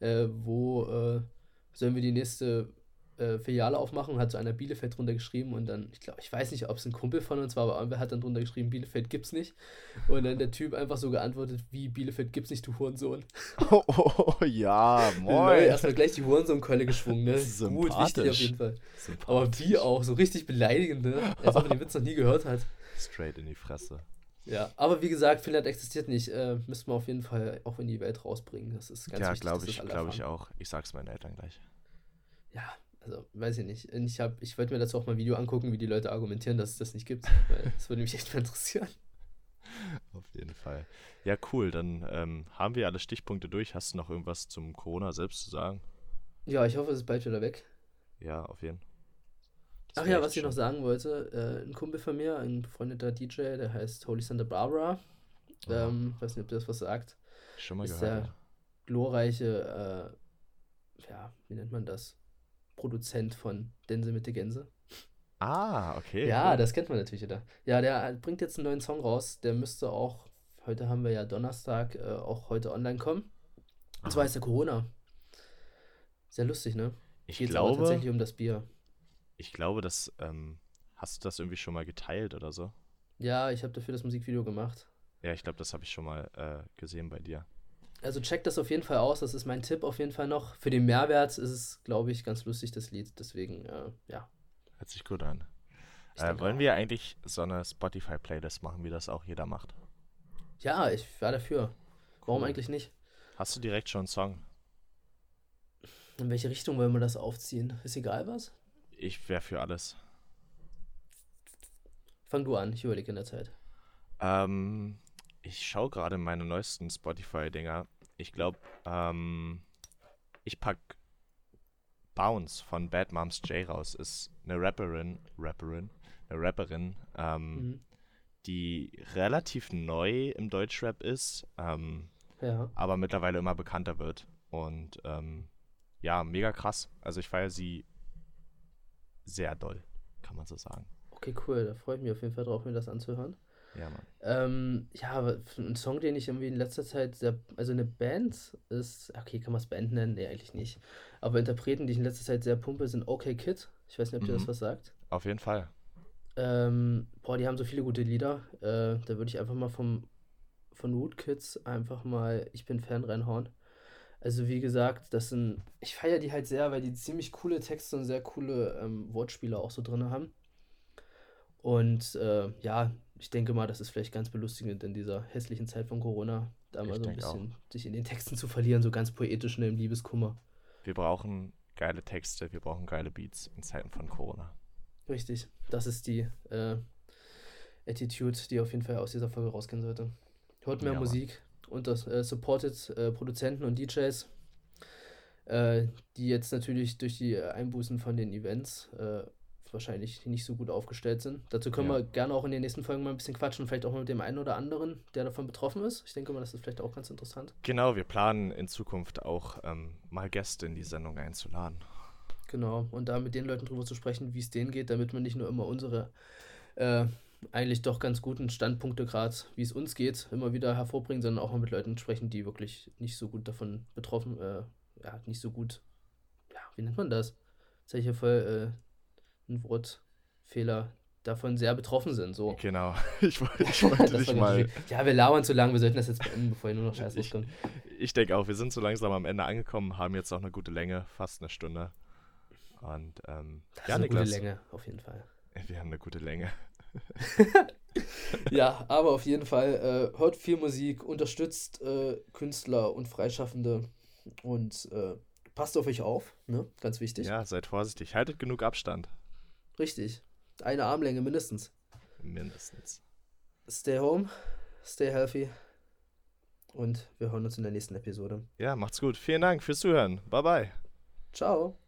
äh, wo äh, sollen wir die nächste äh, Filiale aufmachen und hat so einer Bielefeld drunter geschrieben und dann, ich glaube, ich weiß nicht, ob es ein Kumpel von uns war, aber irgendwer hat dann drunter geschrieben, Bielefeld gibt's nicht. Und dann der Typ einfach so geantwortet, wie Bielefeld gibt's nicht, du Hurensohn. Oh, oh, oh ja, moin. erstmal gleich die Hurensohn-Keule geschwungen, ne? Gut, wichtig auf jeden Fall. Aber wie auch, so richtig beleidigend, ne? Als ob man den Witz noch nie gehört hat. Straight in die Fresse. Ja, aber wie gesagt, Finnland existiert nicht. Äh, müssen wir auf jeden Fall auch in die Welt rausbringen. Das ist ganz ja, wichtig, glaube dass ich, glaube ich auch. Ich sag's meinen Eltern gleich. Ja, also weiß ich nicht. Ich, hab- ich wollte mir dazu auch mal ein Video angucken, wie die Leute argumentieren, dass es das nicht gibt. Weil das würde mich echt mal interessieren. Auf jeden Fall. Ja, cool. Dann ähm, haben wir alle Stichpunkte durch. Hast du noch irgendwas zum Corona selbst zu sagen? Ja, ich hoffe, es ist bald wieder weg. Ja, auf jeden Fall. Das Ach ja, was ich noch sagen wollte, äh, ein Kumpel von mir, ein befreundeter DJ, der heißt Holy Santa Barbara. Ähm, weiß nicht, ob das was sagt. Schon mal ist gehört. der glorreiche, äh, ja, wie nennt man das? Produzent von Dense mit der Gänse. Ah, okay. Ja, cool. das kennt man natürlich wieder. Ja, der bringt jetzt einen neuen Song raus. Der müsste auch, heute haben wir ja Donnerstag, äh, auch heute online kommen. Und zwar Aha. ist der Corona. Sehr lustig, ne? Ich Geht's glaube, tatsächlich um das Bier. Ich glaube, dass, ähm, hast du das irgendwie schon mal geteilt oder so? Ja, ich habe dafür das Musikvideo gemacht. Ja, ich glaube, das habe ich schon mal äh, gesehen bei dir. Also checkt das auf jeden Fall aus. Das ist mein Tipp auf jeden Fall noch. Für den Mehrwert ist es, glaube ich, ganz lustig, das Lied. Deswegen, äh, ja. Hört sich gut an. Äh, wollen auch. wir eigentlich so eine Spotify-Playlist machen, wie das auch jeder macht? Ja, ich war dafür. Warum Cool. eigentlich nicht? Hast du direkt schon einen Song? In welche Richtung wollen wir das aufziehen? Ist egal was? Ich wäre für alles. Fang du an, ich überlege in der Zeit. Ähm, ich schaue gerade meine neuesten Spotify-Dinger. Ich glaube, ähm, ich pack Bounce von Bad Moms J raus. Ist eine Rapperin, Rapperin, eine Rapperin, ähm, Mhm. die relativ neu im Deutschrap ist, ähm, Ja. aber mittlerweile immer bekannter wird. Und ähm, ja, mega krass. Also ich feiere sie sehr doll, kann man so sagen. Okay, cool. Da freue ich mich auf jeden Fall drauf, mir das anzuhören. Ja, Mann. Ähm, ja, aber ein Song, den ich irgendwie in letzter Zeit sehr, also eine Band ist, okay, kann man es Band nennen? Nee, eigentlich nicht. Aber Interpreten, die ich in letzter Zeit sehr pumpe, sind OK Kid. Ich weiß nicht, ob dir das Mhm. was sagt. Auf jeden Fall. Ähm, boah, die haben so viele gute Lieder. Äh, da würde ich einfach mal vom, von Rootkits einfach mal Ich bin Fan reinhauen. Also wie gesagt, das sind, ich feiere die halt sehr, weil die ziemlich coole Texte und sehr coole ähm, Wortspiele auch so drin haben. Und äh, ja, ich denke mal, das ist vielleicht ganz belustigend in dieser hässlichen Zeit von Corona, da mal Ich so ein denke auch. bisschen sich in den Texten zu verlieren, so ganz poetisch in dem Liebeskummer. Wir brauchen geile Texte, wir brauchen geile Beats in Zeiten von Corona. Richtig, das ist die äh, Attitude, die auf jeden Fall aus dieser Folge rausgehen sollte. Hört mehr Ja. Musik und das äh, supportet äh, Produzenten und DJs, äh, die jetzt natürlich durch die Einbußen von den Events äh, wahrscheinlich nicht so gut aufgestellt sind. Dazu können Ja. wir gerne auch in den nächsten Folgen mal ein bisschen quatschen, vielleicht auch mit dem einen oder anderen, der davon betroffen ist. Ich denke mal, das ist vielleicht auch ganz interessant. Genau, wir planen in Zukunft auch ähm, mal Gäste in die Sendung einzuladen. Genau, und da mit den Leuten drüber zu sprechen, wie es denen geht, damit man nicht nur immer unsere äh, eigentlich doch ganz guten Standpunkte gerade, wie es uns geht, immer wieder hervorbringen, sondern auch mal mit Leuten sprechen, die wirklich nicht so gut davon betroffen, äh, ja, nicht so gut, ja, wie nennt man das? Jetzt habe ich hier voll äh, ein Wortfehler, davon sehr betroffen sind, so. Genau, ich, ich Das wollte dich mal. Ja, wir labern zu lang, wir sollten das jetzt beenden, bevor hier nur noch Scheiß Ich- loskommt. Ich denke auch, wir sind so langsam am Ende angekommen, haben jetzt auch eine gute Länge, fast eine Stunde. Und ähm, Das ja, ist eine gute Niklas, Länge, auf jeden Fall. wir haben eine gute Länge. Ja, aber auf jeden Fall äh, hört viel Musik, unterstützt äh, Künstler und Freischaffende und äh, passt auf euch auf, ne? Ganz wichtig. Ja, seid vorsichtig, haltet genug Abstand, Richtig. Eine Armlänge mindestens. mindestens. Stay home, stay healthy und wir hören uns in der nächsten Episode. Ja, macht's gut. Vielen Dank fürs Zuhören. Bye bye. Ciao.